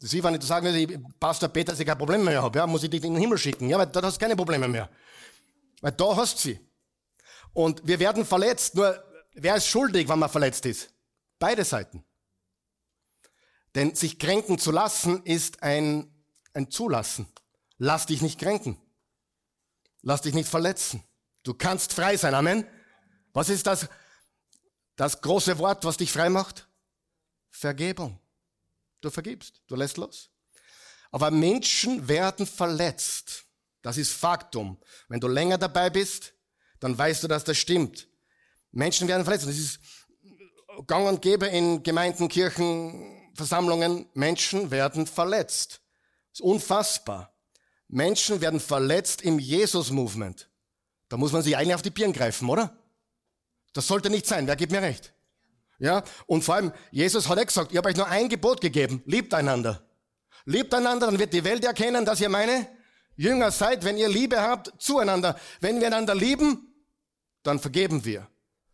A: Ist wie wenn ich sagen Pastor Peter, dass ich kein Problem mehr habe, ja, muss ich dich in den Himmel schicken. Ja, weil da hast du keine Probleme mehr. Weil da hast du sie. Und wir werden verletzt, nur wer ist schuldig, wenn man verletzt ist? Beide Seiten. Denn sich kränken zu lassen ist ein, ein Zulassen. Lass dich nicht kränken. Lass dich nicht verletzen. Du kannst frei sein. Amen. Was ist das, das große Wort, was dich frei macht? Vergebung. Du vergibst. Du lässt los. Aber Menschen werden verletzt. Das ist Faktum. Wenn du länger dabei bist, dann weißt du, dass das stimmt. Menschen werden verletzt. Das ist gang und gäbe in Gemeinden, Kirchen, Versammlungen. Menschen werden verletzt. Das ist unfassbar. Menschen werden verletzt im Jesus-Movement. Da muss man sich eigentlich auf die Birnen greifen, oder? Das sollte nicht sein. Wer gibt mir recht? Ja? Und vor allem, Jesus hat ja gesagt, ich habe euch nur ein Gebot gegeben. Liebt einander. Liebt einander, dann wird die Welt erkennen, dass ihr meine Jünger seid, wenn ihr Liebe habt zueinander. Wenn wir einander lieben, dann vergeben wir.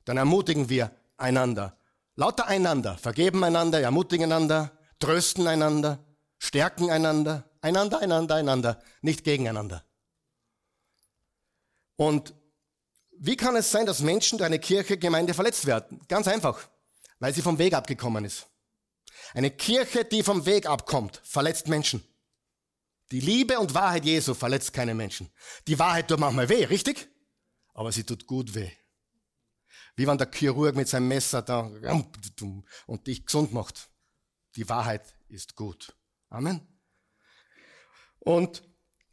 A: Dann ermutigen wir einander. Lauter einander. Vergeben einander, ermutigen einander, trösten einander, stärken einander. Einander, einander, einander, nicht gegeneinander. Und wie kann es sein, dass Menschen durch eine Kirche, Gemeinde verletzt werden? Ganz einfach, weil sie vom Weg abgekommen ist. Eine Kirche, die vom Weg abkommt, verletzt Menschen. Die Liebe und Wahrheit Jesu verletzt keine Menschen. Die Wahrheit tut manchmal weh, richtig? Aber sie tut gut weh. Wie wenn der Chirurg mit seinem Messer da und dich gesund macht. Die Wahrheit ist gut. Amen. Und,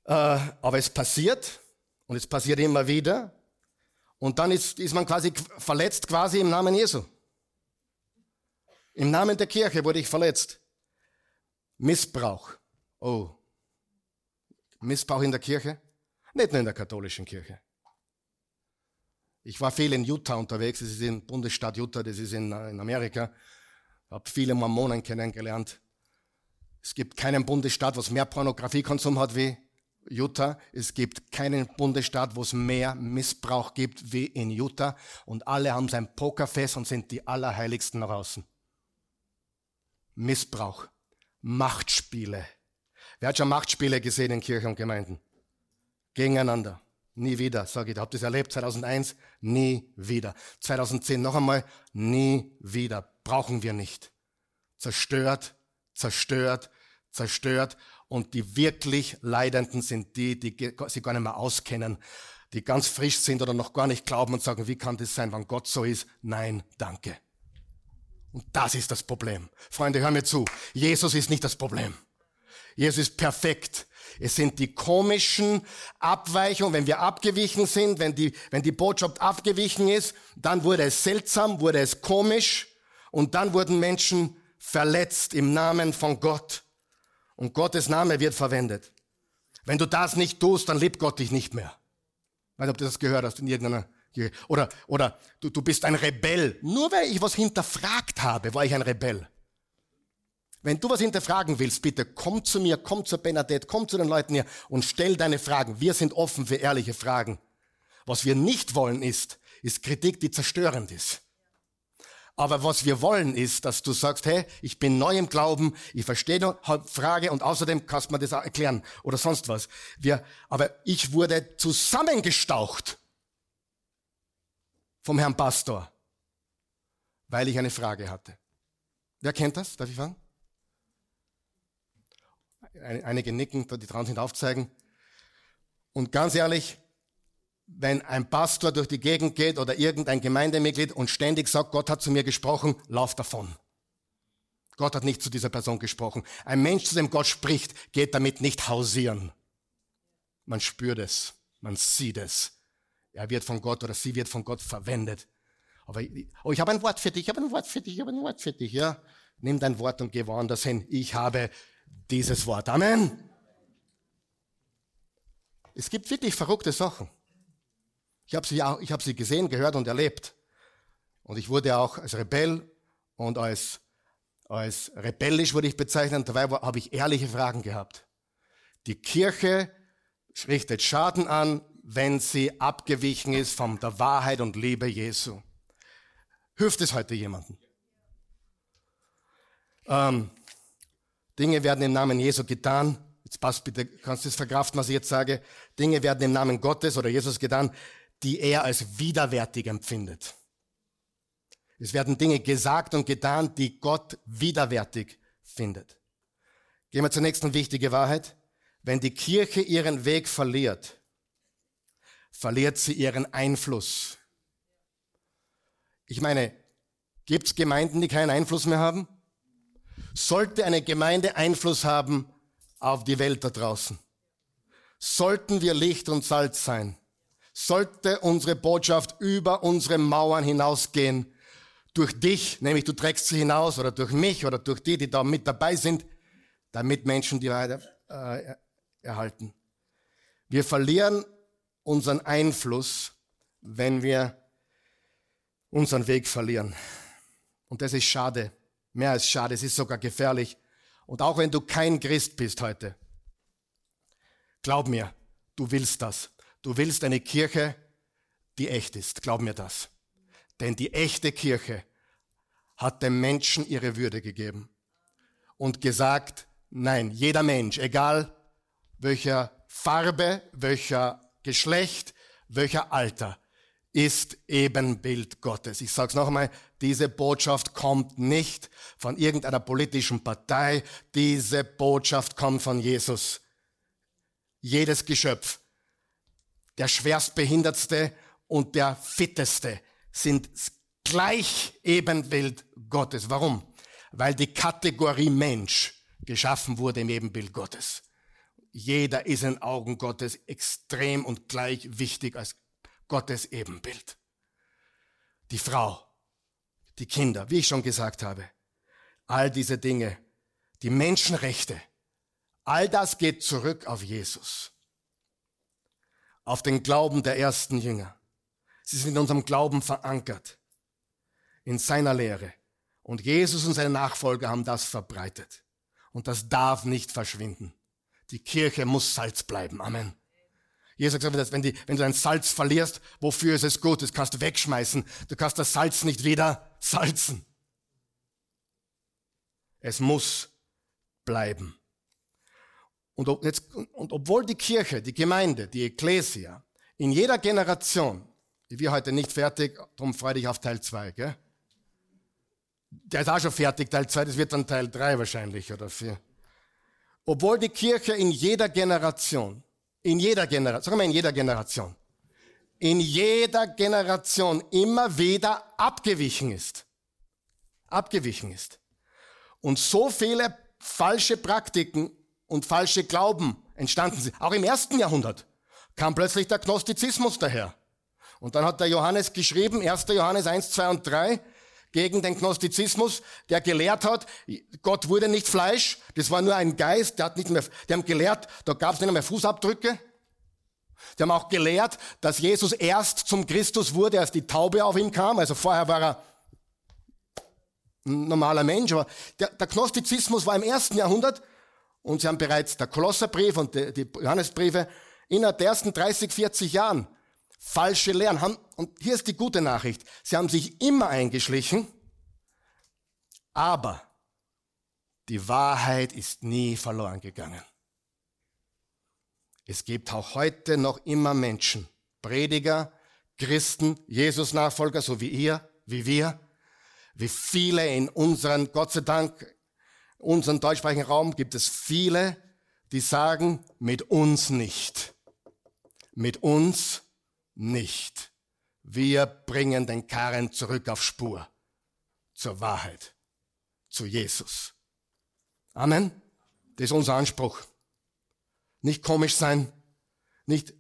A: äh, aber es passiert und es passiert immer wieder. Und dann ist, ist man quasi verletzt quasi im Namen Jesu. Im Namen der Kirche wurde ich verletzt. Missbrauch. Oh. Missbrauch in der Kirche? Nicht nur in der katholischen Kirche. Ich war viel in Utah unterwegs, das ist in Bundesstaat Utah, das ist in, in Amerika. Habe viele Mormonen kennengelernt. Es gibt keinen Bundesstaat, was mehr Pornografiekonsum hat wie Utah. Es gibt keinen Bundesstaat, wo es mehr Missbrauch gibt wie in Utah. Und alle haben sein Pokerfest und sind die Allerheiligsten nach außen. Missbrauch, Machtspiele. Wer hat schon Machtspiele gesehen in Kirchen und Gemeinden? Gegeneinander. Nie wieder, sage ich. Habt ihr das erlebt? 2001? Nie wieder. 2010 noch einmal? Nie wieder. Brauchen wir nicht. Zerstört, zerstört, zerstört. Und die wirklich Leidenden sind die, die sich gar nicht mehr auskennen, die ganz frisch sind oder noch gar nicht glauben und sagen, wie kann das sein, wenn Gott so ist? Nein, danke. Und das ist das Problem. Freunde, hör mir zu. Jesus ist nicht das Problem. Jesus ist perfekt. Es sind die komischen Abweichungen, wenn wir abgewichen sind, wenn die, wenn die Botschaft abgewichen ist, dann wurde es seltsam, wurde es komisch und dann wurden Menschen verletzt im Namen von Gott. Und Gottes Name wird verwendet. Wenn du das nicht tust, dann liebt Gott dich nicht mehr. Ich weiß nicht, ob du das gehört hast in irgendeiner oder, oder du, du bist ein Rebell. Nur weil ich was hinterfragt habe, war ich ein Rebell. Wenn du was hinterfragen willst, bitte komm zu mir, komm zur Bernadette, komm zu den Leuten hier und stell deine Fragen. Wir sind offen für ehrliche Fragen. Was wir nicht wollen ist, ist Kritik, die zerstörend ist. Aber was wir wollen ist, dass du sagst, hey, ich bin neu im Glauben, ich verstehe noch Frage und außerdem kannst du mir das auch erklären oder sonst was. Wir, aber ich wurde zusammengestaucht vom Herrn Pastor, weil ich eine Frage hatte. Wer kennt das? Darf ich fragen? einige nicken, die dran sind, aufzeigen. Und ganz ehrlich, wenn ein Pastor durch die Gegend geht oder irgendein Gemeindemitglied und ständig sagt, Gott hat zu mir gesprochen, lauf davon. Gott hat nicht zu dieser Person gesprochen. Ein Mensch, zu dem Gott spricht, geht damit nicht hausieren. Man spürt es, man sieht es. Er wird von Gott oder sie wird von Gott verwendet. Aber oh, ich habe ein Wort für dich, ich habe ein Wort für dich, ich habe ein Wort für dich. Ja, nimm dein Wort und geh woanders hin. Ich habe dieses Wort. Amen. Es gibt wirklich verrückte Sachen. Ich habe sie, hab sie gesehen, gehört und erlebt. Und ich wurde auch als Rebell und als, als rebellisch wurde ich bezeichnet. Dabei habe ich ehrliche Fragen gehabt. Die Kirche richtet Schaden an, wenn sie abgewichen ist von der Wahrheit und Liebe Jesu. Hilft es heute jemandem? Ähm, Dinge werden im Namen Jesu getan. Jetzt passt bitte, kannst du es verkraften, was ich jetzt sage. Dinge werden im Namen Gottes oder Jesus getan, die er als widerwärtig empfindet. Es werden Dinge gesagt und getan, die Gott widerwärtig findet. Gehen wir zur nächsten wichtigen Wahrheit. Wenn die Kirche ihren Weg verliert, verliert sie ihren Einfluss. Ich meine, gibt es Gemeinden, die keinen Einfluss mehr haben? Sollte eine Gemeinde Einfluss haben auf die Welt da draußen? Sollten wir Licht und Salz sein? Sollte unsere Botschaft über unsere Mauern hinausgehen? Durch dich, nämlich du trägst sie hinaus oder durch mich oder durch die, die da mit dabei sind, damit Menschen die Wahrheit äh, erhalten. Wir verlieren unseren Einfluss, wenn wir unseren Weg verlieren. Und das ist schade. Mehr als schade, es ist sogar gefährlich. Und auch wenn du kein Christ bist heute, glaub mir, du willst das. Du willst eine Kirche, die echt ist. Glaub mir das. Denn die echte Kirche hat dem Menschen ihre Würde gegeben und gesagt, nein, jeder Mensch, egal welcher Farbe, welcher Geschlecht, welcher Alter, ist Ebenbild Gottes. Ich sage es noch einmal, diese Botschaft kommt nicht von irgendeiner politischen Partei, diese Botschaft kommt von Jesus. Jedes Geschöpf, der schwerstbehindertste und der fitteste sind gleich Ebenbild Gottes. Warum? Weil die Kategorie Mensch geschaffen wurde im Ebenbild Gottes. Jeder ist in Augen Gottes extrem und gleich wichtig als Gottes Ebenbild. Die Frau, die Kinder, wie ich schon gesagt habe, all diese Dinge, die Menschenrechte, all das geht zurück auf Jesus, auf den Glauben der ersten Jünger. Sie sind in unserem Glauben verankert, in seiner Lehre. Und Jesus und seine Nachfolger haben das verbreitet. Und das darf nicht verschwinden. Die Kirche muss Salz bleiben. Amen. Jesus sagt, dass wenn, die, wenn du dein Salz verlierst, wofür ist es gut? Das kannst du wegschmeißen. Du kannst das Salz nicht wieder salzen. Es muss bleiben. Und, ob jetzt, und obwohl die Kirche, die Gemeinde, die Ekklesia in jeder Generation, wir heute nicht fertig, darum freue dich auf Teil 2, gell? Der ist auch schon fertig, Teil 2, das wird dann Teil 3 wahrscheinlich oder 4. Obwohl die Kirche in jeder Generation, in jeder Generation, sagen wir in jeder Generation, in jeder Generation immer wieder abgewichen ist. Abgewichen ist. Und so viele falsche Praktiken und falsche Glauben entstanden sind. Auch im ersten Jahrhundert kam plötzlich der Gnostizismus daher. Und dann hat der Johannes geschrieben, 1. Johannes 1, 2 und 3, gegen den Gnostizismus, der gelehrt hat, Gott wurde nicht Fleisch, das war nur ein Geist, der hat nicht mehr, die haben gelehrt, da gab es nicht mehr Fußabdrücke. Die haben auch gelehrt, dass Jesus erst zum Christus wurde, als die Taube auf ihm kam. Also vorher war er ein normaler Mensch. Aber der, der Gnostizismus war im ersten Jahrhundert und sie haben bereits der Kolosserbrief und die, Johannesbriefe innerhalb der ersten 30, 40 Jahren falsche Lehren haben. Und hier ist die gute Nachricht. Sie haben sich immer eingeschlichen, aber die Wahrheit ist nie verloren gegangen. Es gibt auch heute noch immer Menschen, Prediger, Christen, Jesus-Nachfolger, so wie ihr, wie wir, wie viele in unseren, Gott sei Dank, unseren deutschsprachigen Raum gibt es viele, die sagen, mit uns nicht. Mit uns nicht. Wir bringen den Karren zurück auf Spur, zur Wahrheit, zu Jesus. Amen. Das ist unser Anspruch. Nicht komisch sein, nicht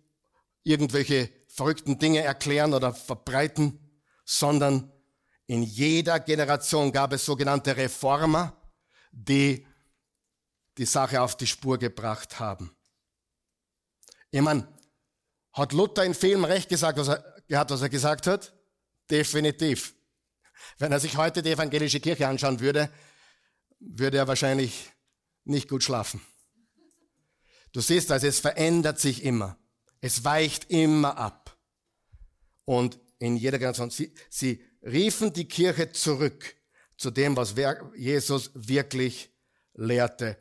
A: irgendwelche verrückten Dinge erklären oder verbreiten, sondern in jeder Generation gab es sogenannte Reformer, die die Sache auf die Spur gebracht haben. Ich meine, hat Luther in Film recht gesagt, was er, gehabt, was er gesagt hat? Definitiv. Wenn er sich heute die evangelische Kirche anschauen würde, würde er wahrscheinlich nicht gut schlafen. Du siehst also, es verändert sich immer. Es weicht immer ab. Und in jeder Generation, sie, sie riefen die Kirche zurück zu dem, was Jesus wirklich lehrte.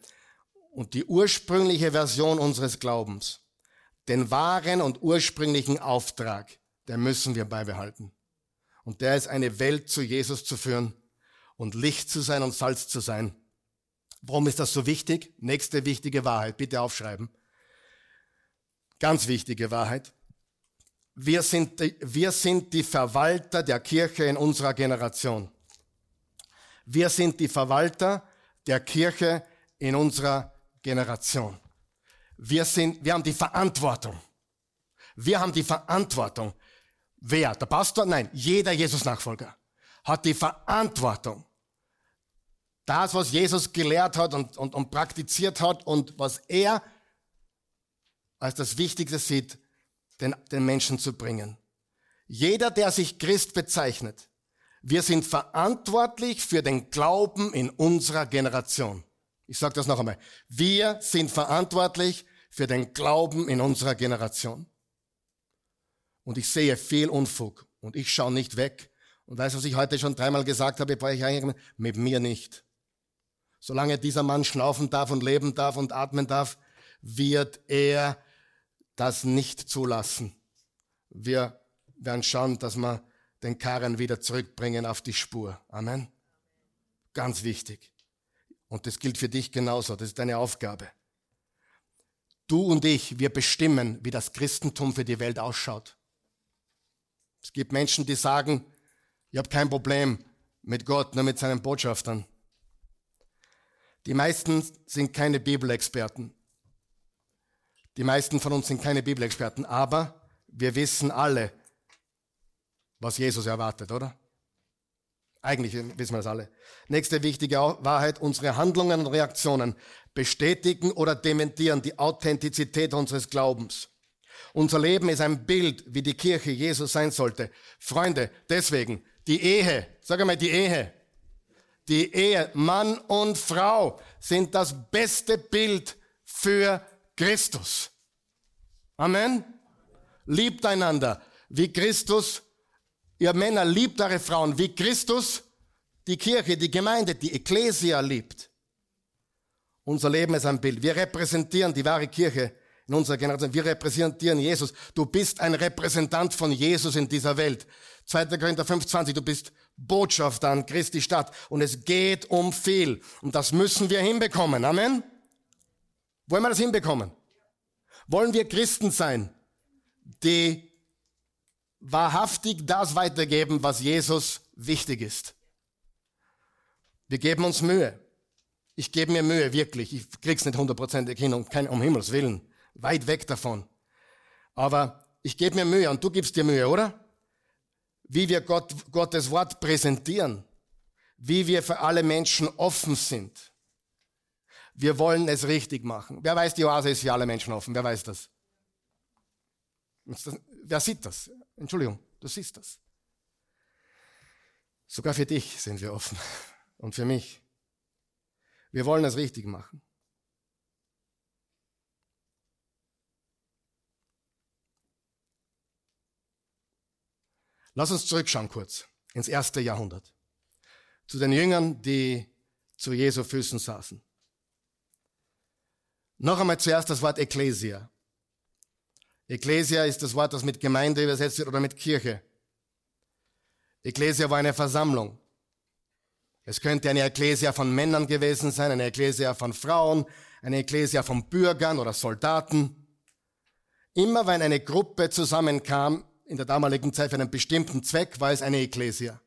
A: Und die ursprüngliche Version unseres Glaubens, den wahren und ursprünglichen Auftrag, der müssen wir beibehalten. Und der ist eine Welt zu Jesus zu führen und Licht zu sein und Salz zu sein. Warum ist das so wichtig? Nächste wichtige Wahrheit, bitte aufschreiben. Ganz wichtige Wahrheit. Wir sind, wir sind die Verwalter der Kirche in unserer Generation. Wir sind die Verwalter der Kirche in unserer Generation. Wir, sind, wir haben die Verantwortung. Wir haben die Verantwortung. Wer? Der Pastor? Nein, jeder Jesus-Nachfolger hat die Verantwortung. Das, was Jesus gelehrt hat und, und, und praktiziert hat und was er als das Wichtigste sieht, den, den Menschen zu bringen. Jeder, der sich Christ bezeichnet, wir sind verantwortlich für den Glauben in unserer Generation. Ich sage das noch einmal. Wir sind verantwortlich für den Glauben in unserer Generation. Und ich sehe viel Unfug und ich schaue nicht weg. Und weißt du, was ich heute schon dreimal gesagt habe, brauche ich eigentlich mit mir nicht. Solange dieser Mann schnaufen darf und leben darf und atmen darf, wird er das nicht zulassen. Wir werden schauen, dass wir den Karren wieder zurückbringen auf die Spur. Amen. Ganz wichtig. Und das gilt für dich genauso. Das ist deine Aufgabe. Du und ich, wir bestimmen, wie das Christentum für die Welt ausschaut. Es gibt Menschen, die sagen, ich habe kein Problem mit Gott, nur mit seinen Botschaftern. Die meisten sind keine Bibelexperten. Die meisten von uns sind keine Bibelexperten, aber wir wissen alle, was Jesus erwartet, oder? Eigentlich wissen wir das alle. Nächste wichtige Wahrheit, unsere Handlungen und Reaktionen bestätigen oder dementieren die Authentizität unseres Glaubens. Unser Leben ist ein Bild, wie die Kirche Jesus sein sollte. Freunde, deswegen, die Ehe, sag einmal die Ehe, die Ehe, Mann und Frau sind das beste Bild für Christus. Amen. Liebt einander, wie Christus, ihr Männer, liebt eure Frauen, wie Christus die Kirche, die Gemeinde, die Ekklesia liebt. Unser Leben ist ein Bild. Wir repräsentieren die wahre Kirche in unserer Generation. Wir repräsentieren Jesus. Du bist ein Repräsentant von Jesus in dieser Welt. 2. Korinther 5,20, du bist Botschafter an Christi Stadt. Und es geht um viel. Und das müssen wir hinbekommen. Amen. Wollen wir das hinbekommen? Wollen wir Christen sein, die wahrhaftig das weitergeben, was Jesus wichtig ist? Wir geben uns Mühe. Ich gebe mir Mühe, wirklich. Ich krieg's nicht hundertprozentig hin, um, kein, um Himmels Willen. Weit weg davon. Aber ich gebe mir Mühe und du gibst dir Mühe, oder? Wie wir Gott, Gottes Wort präsentieren. Wie wir für alle Menschen offen sind. Wir wollen es richtig machen. Wer weiß, die Oase ist für alle Menschen offen. Wer weiß das? Wer sieht das? Entschuldigung, du siehst das. Sogar für dich sind wir offen. Und für mich. Wir wollen es richtig machen. Lass uns zurückschauen kurz ins erste Jahrhundert. Zu den Jüngern, die zu Jesu Füßen saßen. Noch einmal zuerst das Wort Ecclesia. Ecclesia ist das Wort, das mit Gemeinde übersetzt wird oder mit Kirche. Ecclesia war eine Versammlung. Es könnte eine Ekklesia von Männern gewesen sein, eine Ekklesia von Frauen, eine Ekklesia von Bürgern oder Soldaten. Immer wenn eine Gruppe zusammenkam, in der damaligen Zeit für einen bestimmten Zweck, war es eine Ekklesia.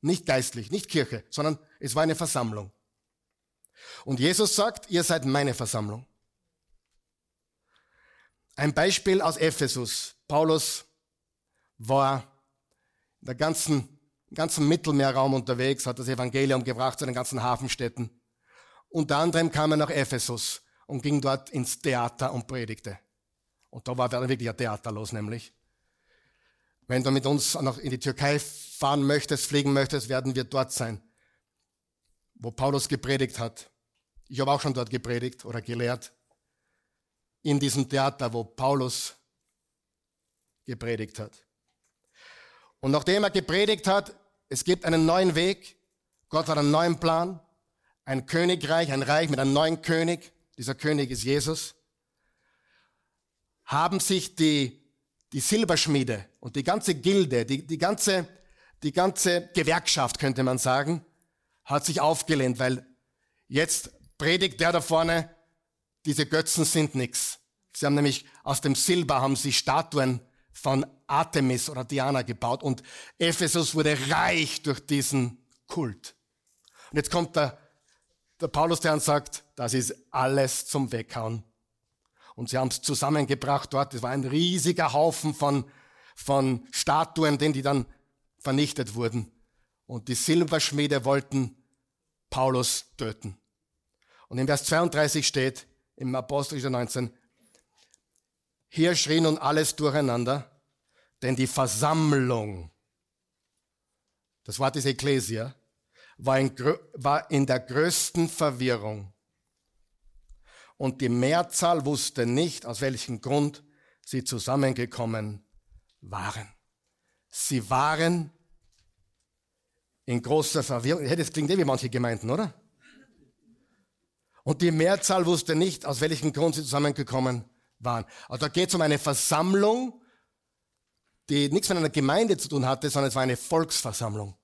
A: Nicht geistlich, nicht Kirche, sondern es war eine Versammlung. Und Jesus sagt, ihr seid meine Versammlung. Ein Beispiel aus Ephesus. Paulus war in der ganzen im ganzen Mittelmeerraum unterwegs, hat das Evangelium gebracht zu den ganzen Hafenstädten. Unter anderem kam er nach Ephesus und ging dort ins Theater und predigte. Und da war wirklich ein Theater los, nämlich. Wenn du mit uns noch in die Türkei fahren möchtest, fliegen möchtest, werden wir dort sein, wo Paulus gepredigt hat. Ich habe auch schon dort gepredigt oder gelehrt. In diesem Theater, wo Paulus gepredigt hat. Und nachdem er gepredigt hat, es gibt einen neuen Weg, Gott hat einen neuen Plan, ein Königreich, ein Reich mit einem neuen König, dieser König ist Jesus, haben sich die, die Silberschmiede und die ganze Gilde, die, die, ganze, die ganze Gewerkschaft, könnte man sagen, hat sich aufgelehnt, weil jetzt predigt der da vorne, diese Götzen sind nichts. Sie haben nämlich aus dem Silber haben sie Statuen von Artemis oder Diana gebaut und Ephesus wurde reich durch diesen Kult. Und jetzt kommt der, der Paulus, der und sagt, das ist alles zum Weghauen. Und sie haben es zusammengebracht dort. Es war ein riesiger Haufen von, von Statuen, den die dann vernichtet wurden. Und die Silberschmiede wollten Paulus töten. Und in Vers 32 steht, im Apostelischen 19, hier schrie nun alles durcheinander, denn die Versammlung, das Wort ist Ecclesia, war in, war in der größten Verwirrung. Und die Mehrzahl wusste nicht, aus welchem Grund sie zusammengekommen waren. Sie waren in großer Verwirrung. Das klingt eh wie manche Gemeinden, oder? Und die Mehrzahl wusste nicht, aus welchem Grund sie zusammengekommen waren. Also da geht es um eine Versammlung, die nichts mit einer Gemeinde zu tun hatte, sondern es war eine Volksversammlung,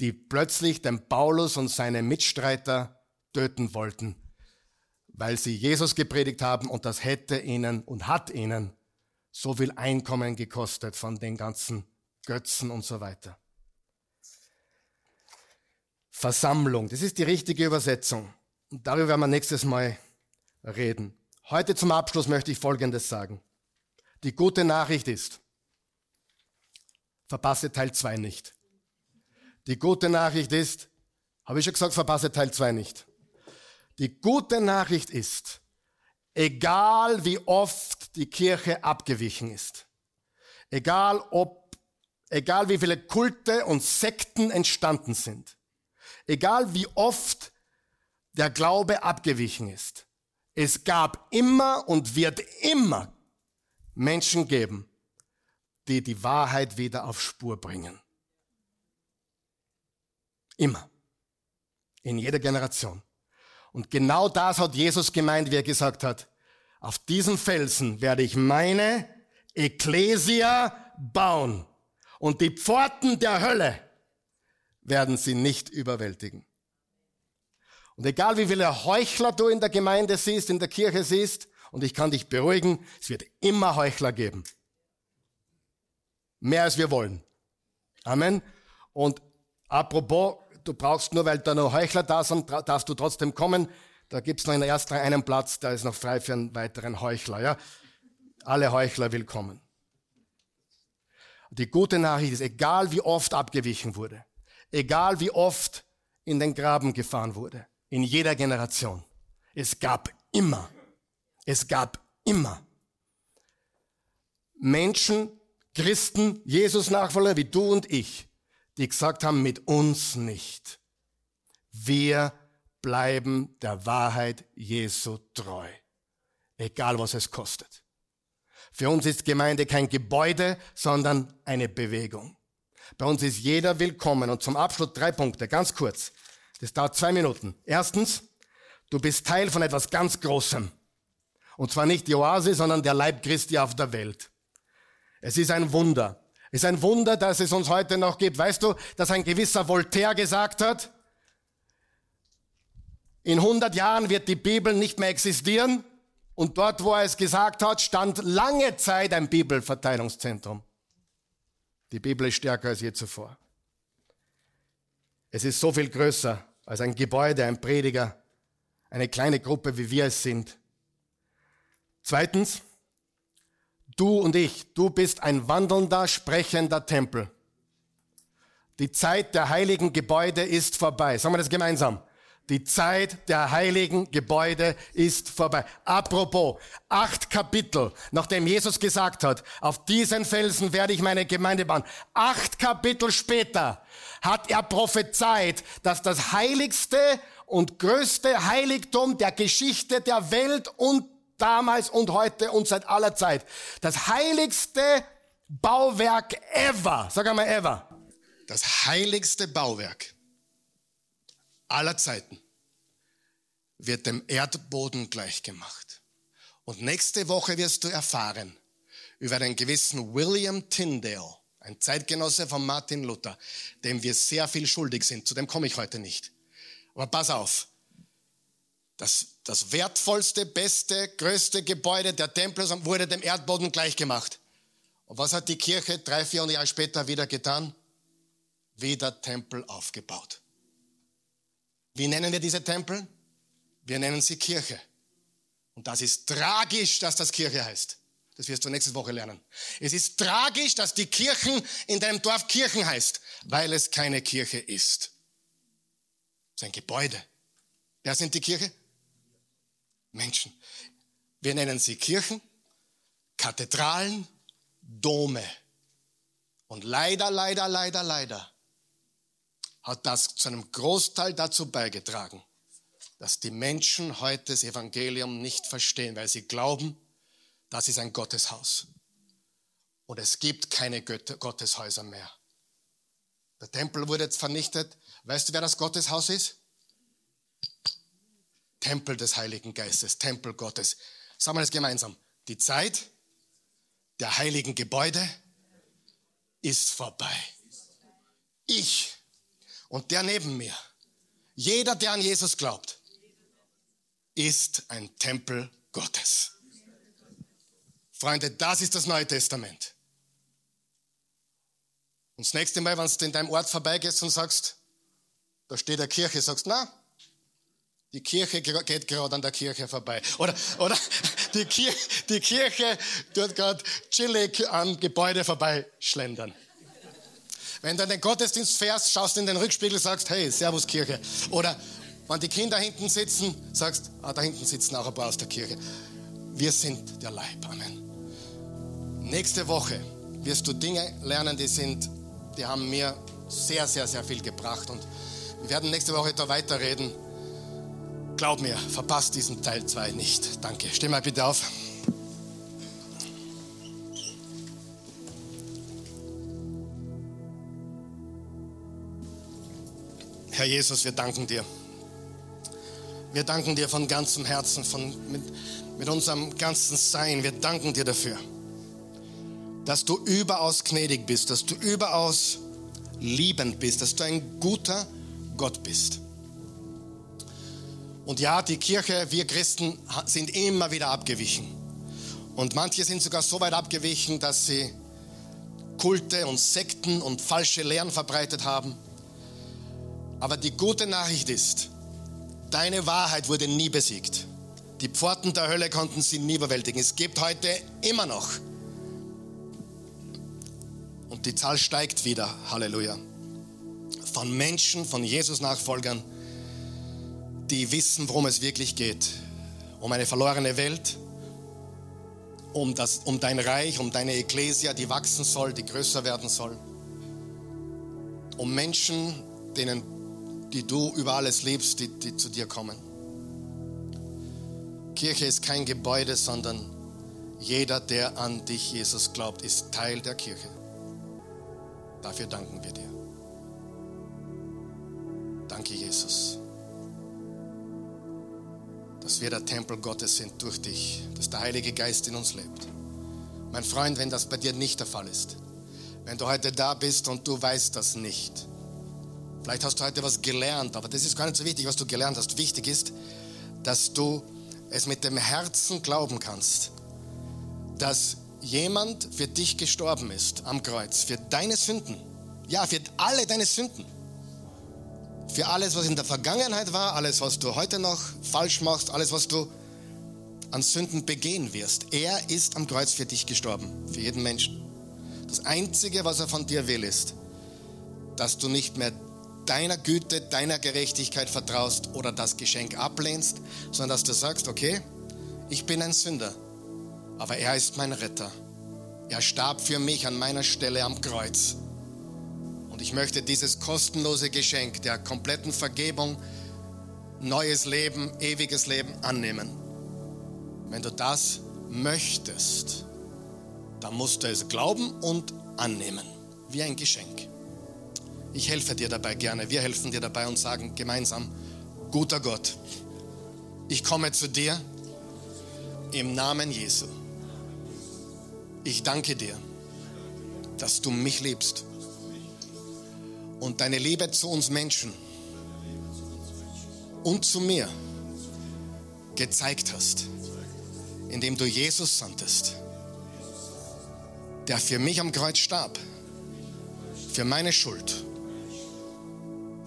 A: die plötzlich den Paulus und seine Mitstreiter töten wollten, weil sie Jesus gepredigt haben und das hätte ihnen und hat ihnen so viel Einkommen gekostet von den ganzen Götzen und so weiter. Versammlung, das ist die richtige Übersetzung. Und darüber werden wir nächstes Mal reden. Heute zum Abschluss möchte ich Folgendes sagen. Die gute Nachricht ist, verpasse Teil 2 nicht. Die gute Nachricht ist, habe ich schon gesagt, verpasse Teil 2 nicht. Die gute Nachricht ist, egal wie oft die Kirche abgewichen ist, egal ob, egal wie viele Kulte und Sekten entstanden sind, egal wie oft der Glaube abgewichen ist, Es gab immer und wird immer Menschen geben, die die Wahrheit wieder auf Spur bringen. Immer. In jeder Generation. Und genau das hat Jesus gemeint, wie er gesagt hat, auf diesen Felsen werde ich meine Ekklesia bauen. Und die Pforten der Hölle werden sie nicht überwältigen. Und egal wie viele Heuchler du in der Gemeinde siehst, in der Kirche siehst, und ich kann dich beruhigen, es wird immer Heuchler geben. Mehr als wir wollen. Amen. Und apropos, du brauchst nur, weil da noch Heuchler da sind, darfst du trotzdem kommen. Da gibt's noch in der ersten einen Platz, da ist noch frei für einen weiteren Heuchler. Ja? Alle Heuchler willkommen. Die gute Nachricht ist, egal wie oft abgewichen wurde, egal wie oft in den Graben gefahren wurde, in jeder Generation, es gab immer, es gab immer Menschen, Christen, Jesus-Nachfolger wie du und ich, die gesagt haben, mit uns nicht. Wir bleiben der Wahrheit Jesu treu, egal was es kostet. Für uns ist Gemeinde kein Gebäude, sondern eine Bewegung. Bei uns ist jeder willkommen. Und zum Abschluss drei Punkte, ganz kurz. Das dauert zwei Minuten. Erstens, du bist Teil von etwas ganz Großem. Und zwar nicht die Oase, sondern der Leib Christi auf der Welt. Es ist ein Wunder. Es ist ein Wunder, dass es uns heute noch gibt. Weißt du, dass ein gewisser Voltaire gesagt hat, in 100 Jahren wird die Bibel nicht mehr existieren und dort, wo er es gesagt hat, stand lange Zeit ein Bibelverteilungszentrum. Die Bibel ist stärker als je zuvor. Es ist so viel größer als ein Gebäude, ein Prediger, eine kleine Gruppe, wie wir es sind. Zweitens, du und ich, du bist ein wandelnder, sprechender Tempel. Die Zeit der heiligen Gebäude ist vorbei. Sagen wir das gemeinsam. Die Zeit der heiligen Gebäude ist vorbei. Apropos, acht Kapitel, nachdem Jesus gesagt hat, auf diesen Felsen werde ich meine Gemeinde bauen. Acht Kapitel später hat er prophezeit, dass das heiligste und größte Heiligtum der Geschichte der Welt und damals und heute und seit aller Zeit, das heiligste Bauwerk ever, sag einmal ever, das heiligste Bauwerk aller Zeiten wird dem Erdboden gleichgemacht. Und nächste Woche wirst du erfahren über einen gewissen William Tyndale, ein Zeitgenosse von Martin Luther, dem wir sehr viel schuldig sind. Zu dem komme ich heute nicht. Aber pass auf. Das, das wertvollste, beste, größte Gebäude der Tempel wurde dem Erdboden gleichgemacht. Und was hat die Kirche drei, vier Jahre später wieder getan? Wieder Tempel aufgebaut. Wie nennen wir diese Tempel? Wir nennen sie Kirche. Und das ist tragisch, dass das Kirche heißt. Das wirst du nächste Woche lernen. Es ist tragisch, dass die Kirchen in deinem Dorf Kirchen heißt, weil es keine Kirche ist. Es ist ein Gebäude. Wer sind die Kirche? Menschen. Wir nennen sie Kirchen, Kathedralen, Dome. Und leider, leider, leider, leider hat das zu einem Großteil dazu beigetragen, dass die Menschen heute das Evangelium nicht verstehen, weil sie glauben, das ist ein Gotteshaus. Und es gibt keine Gotteshäuser mehr. Der Tempel wurde jetzt vernichtet. Weißt du, wer das Gotteshaus ist? Tempel des Heiligen Geistes, Tempel Gottes. Sagen wir das gemeinsam. Die Zeit der heiligen Gebäude ist vorbei. Ich und der neben mir. Jeder, der an Jesus glaubt, ist ein Tempel Gottes. Freunde, das ist das Neue Testament. Und das nächste Mal, wenn du in deinem Ort vorbeigehst und sagst, da steht eine Kirche, sagst, na, die Kirche geht gerade an der Kirche vorbei. Oder, oder die, Kirche, die Kirche tut gerade chillig am Gebäude vorbei schlendern. Wenn du in den Gottesdienst fährst, schaust in den Rückspiegel, sagst, hey, Servus Kirche. Oder wenn die Kinder hinten sitzen, sagst, ah, da hinten sitzen auch ein paar aus der Kirche. Wir sind der Leib. Amen. Nächste Woche wirst du Dinge lernen, die sind, die haben mir sehr, sehr, sehr viel gebracht. Und wir werden nächste Woche da weiterreden. Glaub mir, verpasst diesen Teil 2 nicht. Danke. Steh mal bitte auf. Herr Jesus, wir danken dir. Wir danken dir von ganzem Herzen, von, mit, mit unserem ganzen Sein. Wir danken dir dafür, dass du überaus gnädig bist, dass du überaus liebend bist, dass du ein guter Gott bist. Und ja, die Kirche, wir Christen sind immer wieder abgewichen. Und manche sind sogar so weit abgewichen, dass sie Kulte und Sekten und falsche Lehren verbreitet haben. Aber die gute Nachricht ist, deine Wahrheit wurde nie besiegt. Die Pforten der Hölle konnten sie nie überwältigen. Es gibt heute immer noch. Und die Zahl steigt wieder. Halleluja. Von Menschen, von Jesus-Nachfolgern, die wissen, worum es wirklich geht. Um eine verlorene Welt, um, das, um dein Reich, um deine Ekklesia, die wachsen soll, die größer werden soll. Um Menschen, denen, die du über alles liebst, die, die zu dir kommen. Kirche ist kein Gebäude, sondern jeder, der an dich, Jesus, glaubt, ist Teil der Kirche. Dafür danken wir dir. Danke, Jesus, dass wir der Tempel Gottes sind durch dich, dass der Heilige Geist in uns lebt. Mein Freund, wenn das bei dir nicht der Fall ist, wenn du heute da bist und du weißt das nicht, vielleicht hast du heute was gelernt, aber das ist gar nicht so wichtig, was du gelernt hast. Wichtig ist, dass du es mit dem Herzen glauben kannst, dass jemand für dich gestorben ist am Kreuz, für deine Sünden. Ja, für alle deine Sünden. Für alles, was in der Vergangenheit war, alles, was du heute noch falsch machst, alles, was du an Sünden begehen wirst. Er ist am Kreuz für dich gestorben, für jeden Menschen. Das Einzige, was er von dir will, ist, dass du nicht mehr deiner Güte, deiner Gerechtigkeit vertraust oder das Geschenk ablehnst, sondern dass du sagst, okay, ich bin ein Sünder, aber er ist mein Retter. Er starb für mich an meiner Stelle am Kreuz. Und ich möchte dieses kostenlose Geschenk der kompletten Vergebung, neues Leben, ewiges Leben annehmen. Wenn du das möchtest, dann musst du es glauben und annehmen, wie ein Geschenk. Ich helfe dir dabei gerne. Wir helfen dir dabei und sagen gemeinsam, guter Gott, ich komme zu dir im Namen Jesu. Ich danke dir, dass du mich liebst und deine Liebe zu uns Menschen und zu mir gezeigt hast, indem du Jesus sandtest, der für mich am Kreuz starb, für meine Schuld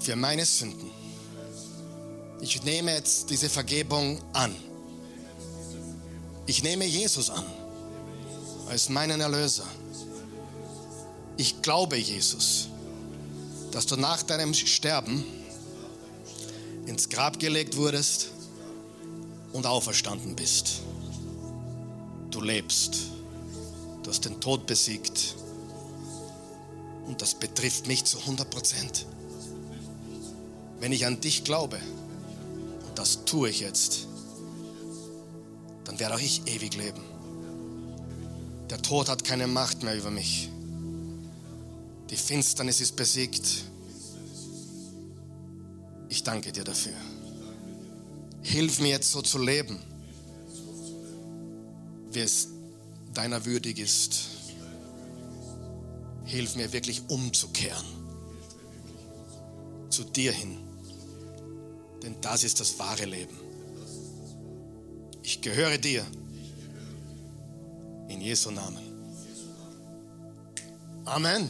A: für meine Sünden. Ich nehme jetzt diese Vergebung an. Ich nehme Jesus an als meinen Erlöser. Ich glaube, Jesus, dass du nach deinem Sterben ins Grab gelegt wurdest und auferstanden bist. Du lebst. Du hast den Tod besiegt. Und das betrifft mich zu 100 Prozent. Wenn ich an dich glaube, und das tue ich jetzt, dann werde auch ich ewig leben. Der Tod hat keine Macht mehr über mich. Die Finsternis ist besiegt. Ich danke dir dafür. Hilf mir jetzt so zu leben, wie es deiner würdig ist. Hilf mir wirklich umzukehren zu dir hin. Denn das ist das wahre Leben. Ich gehöre dir. In Jesu Namen. Amen.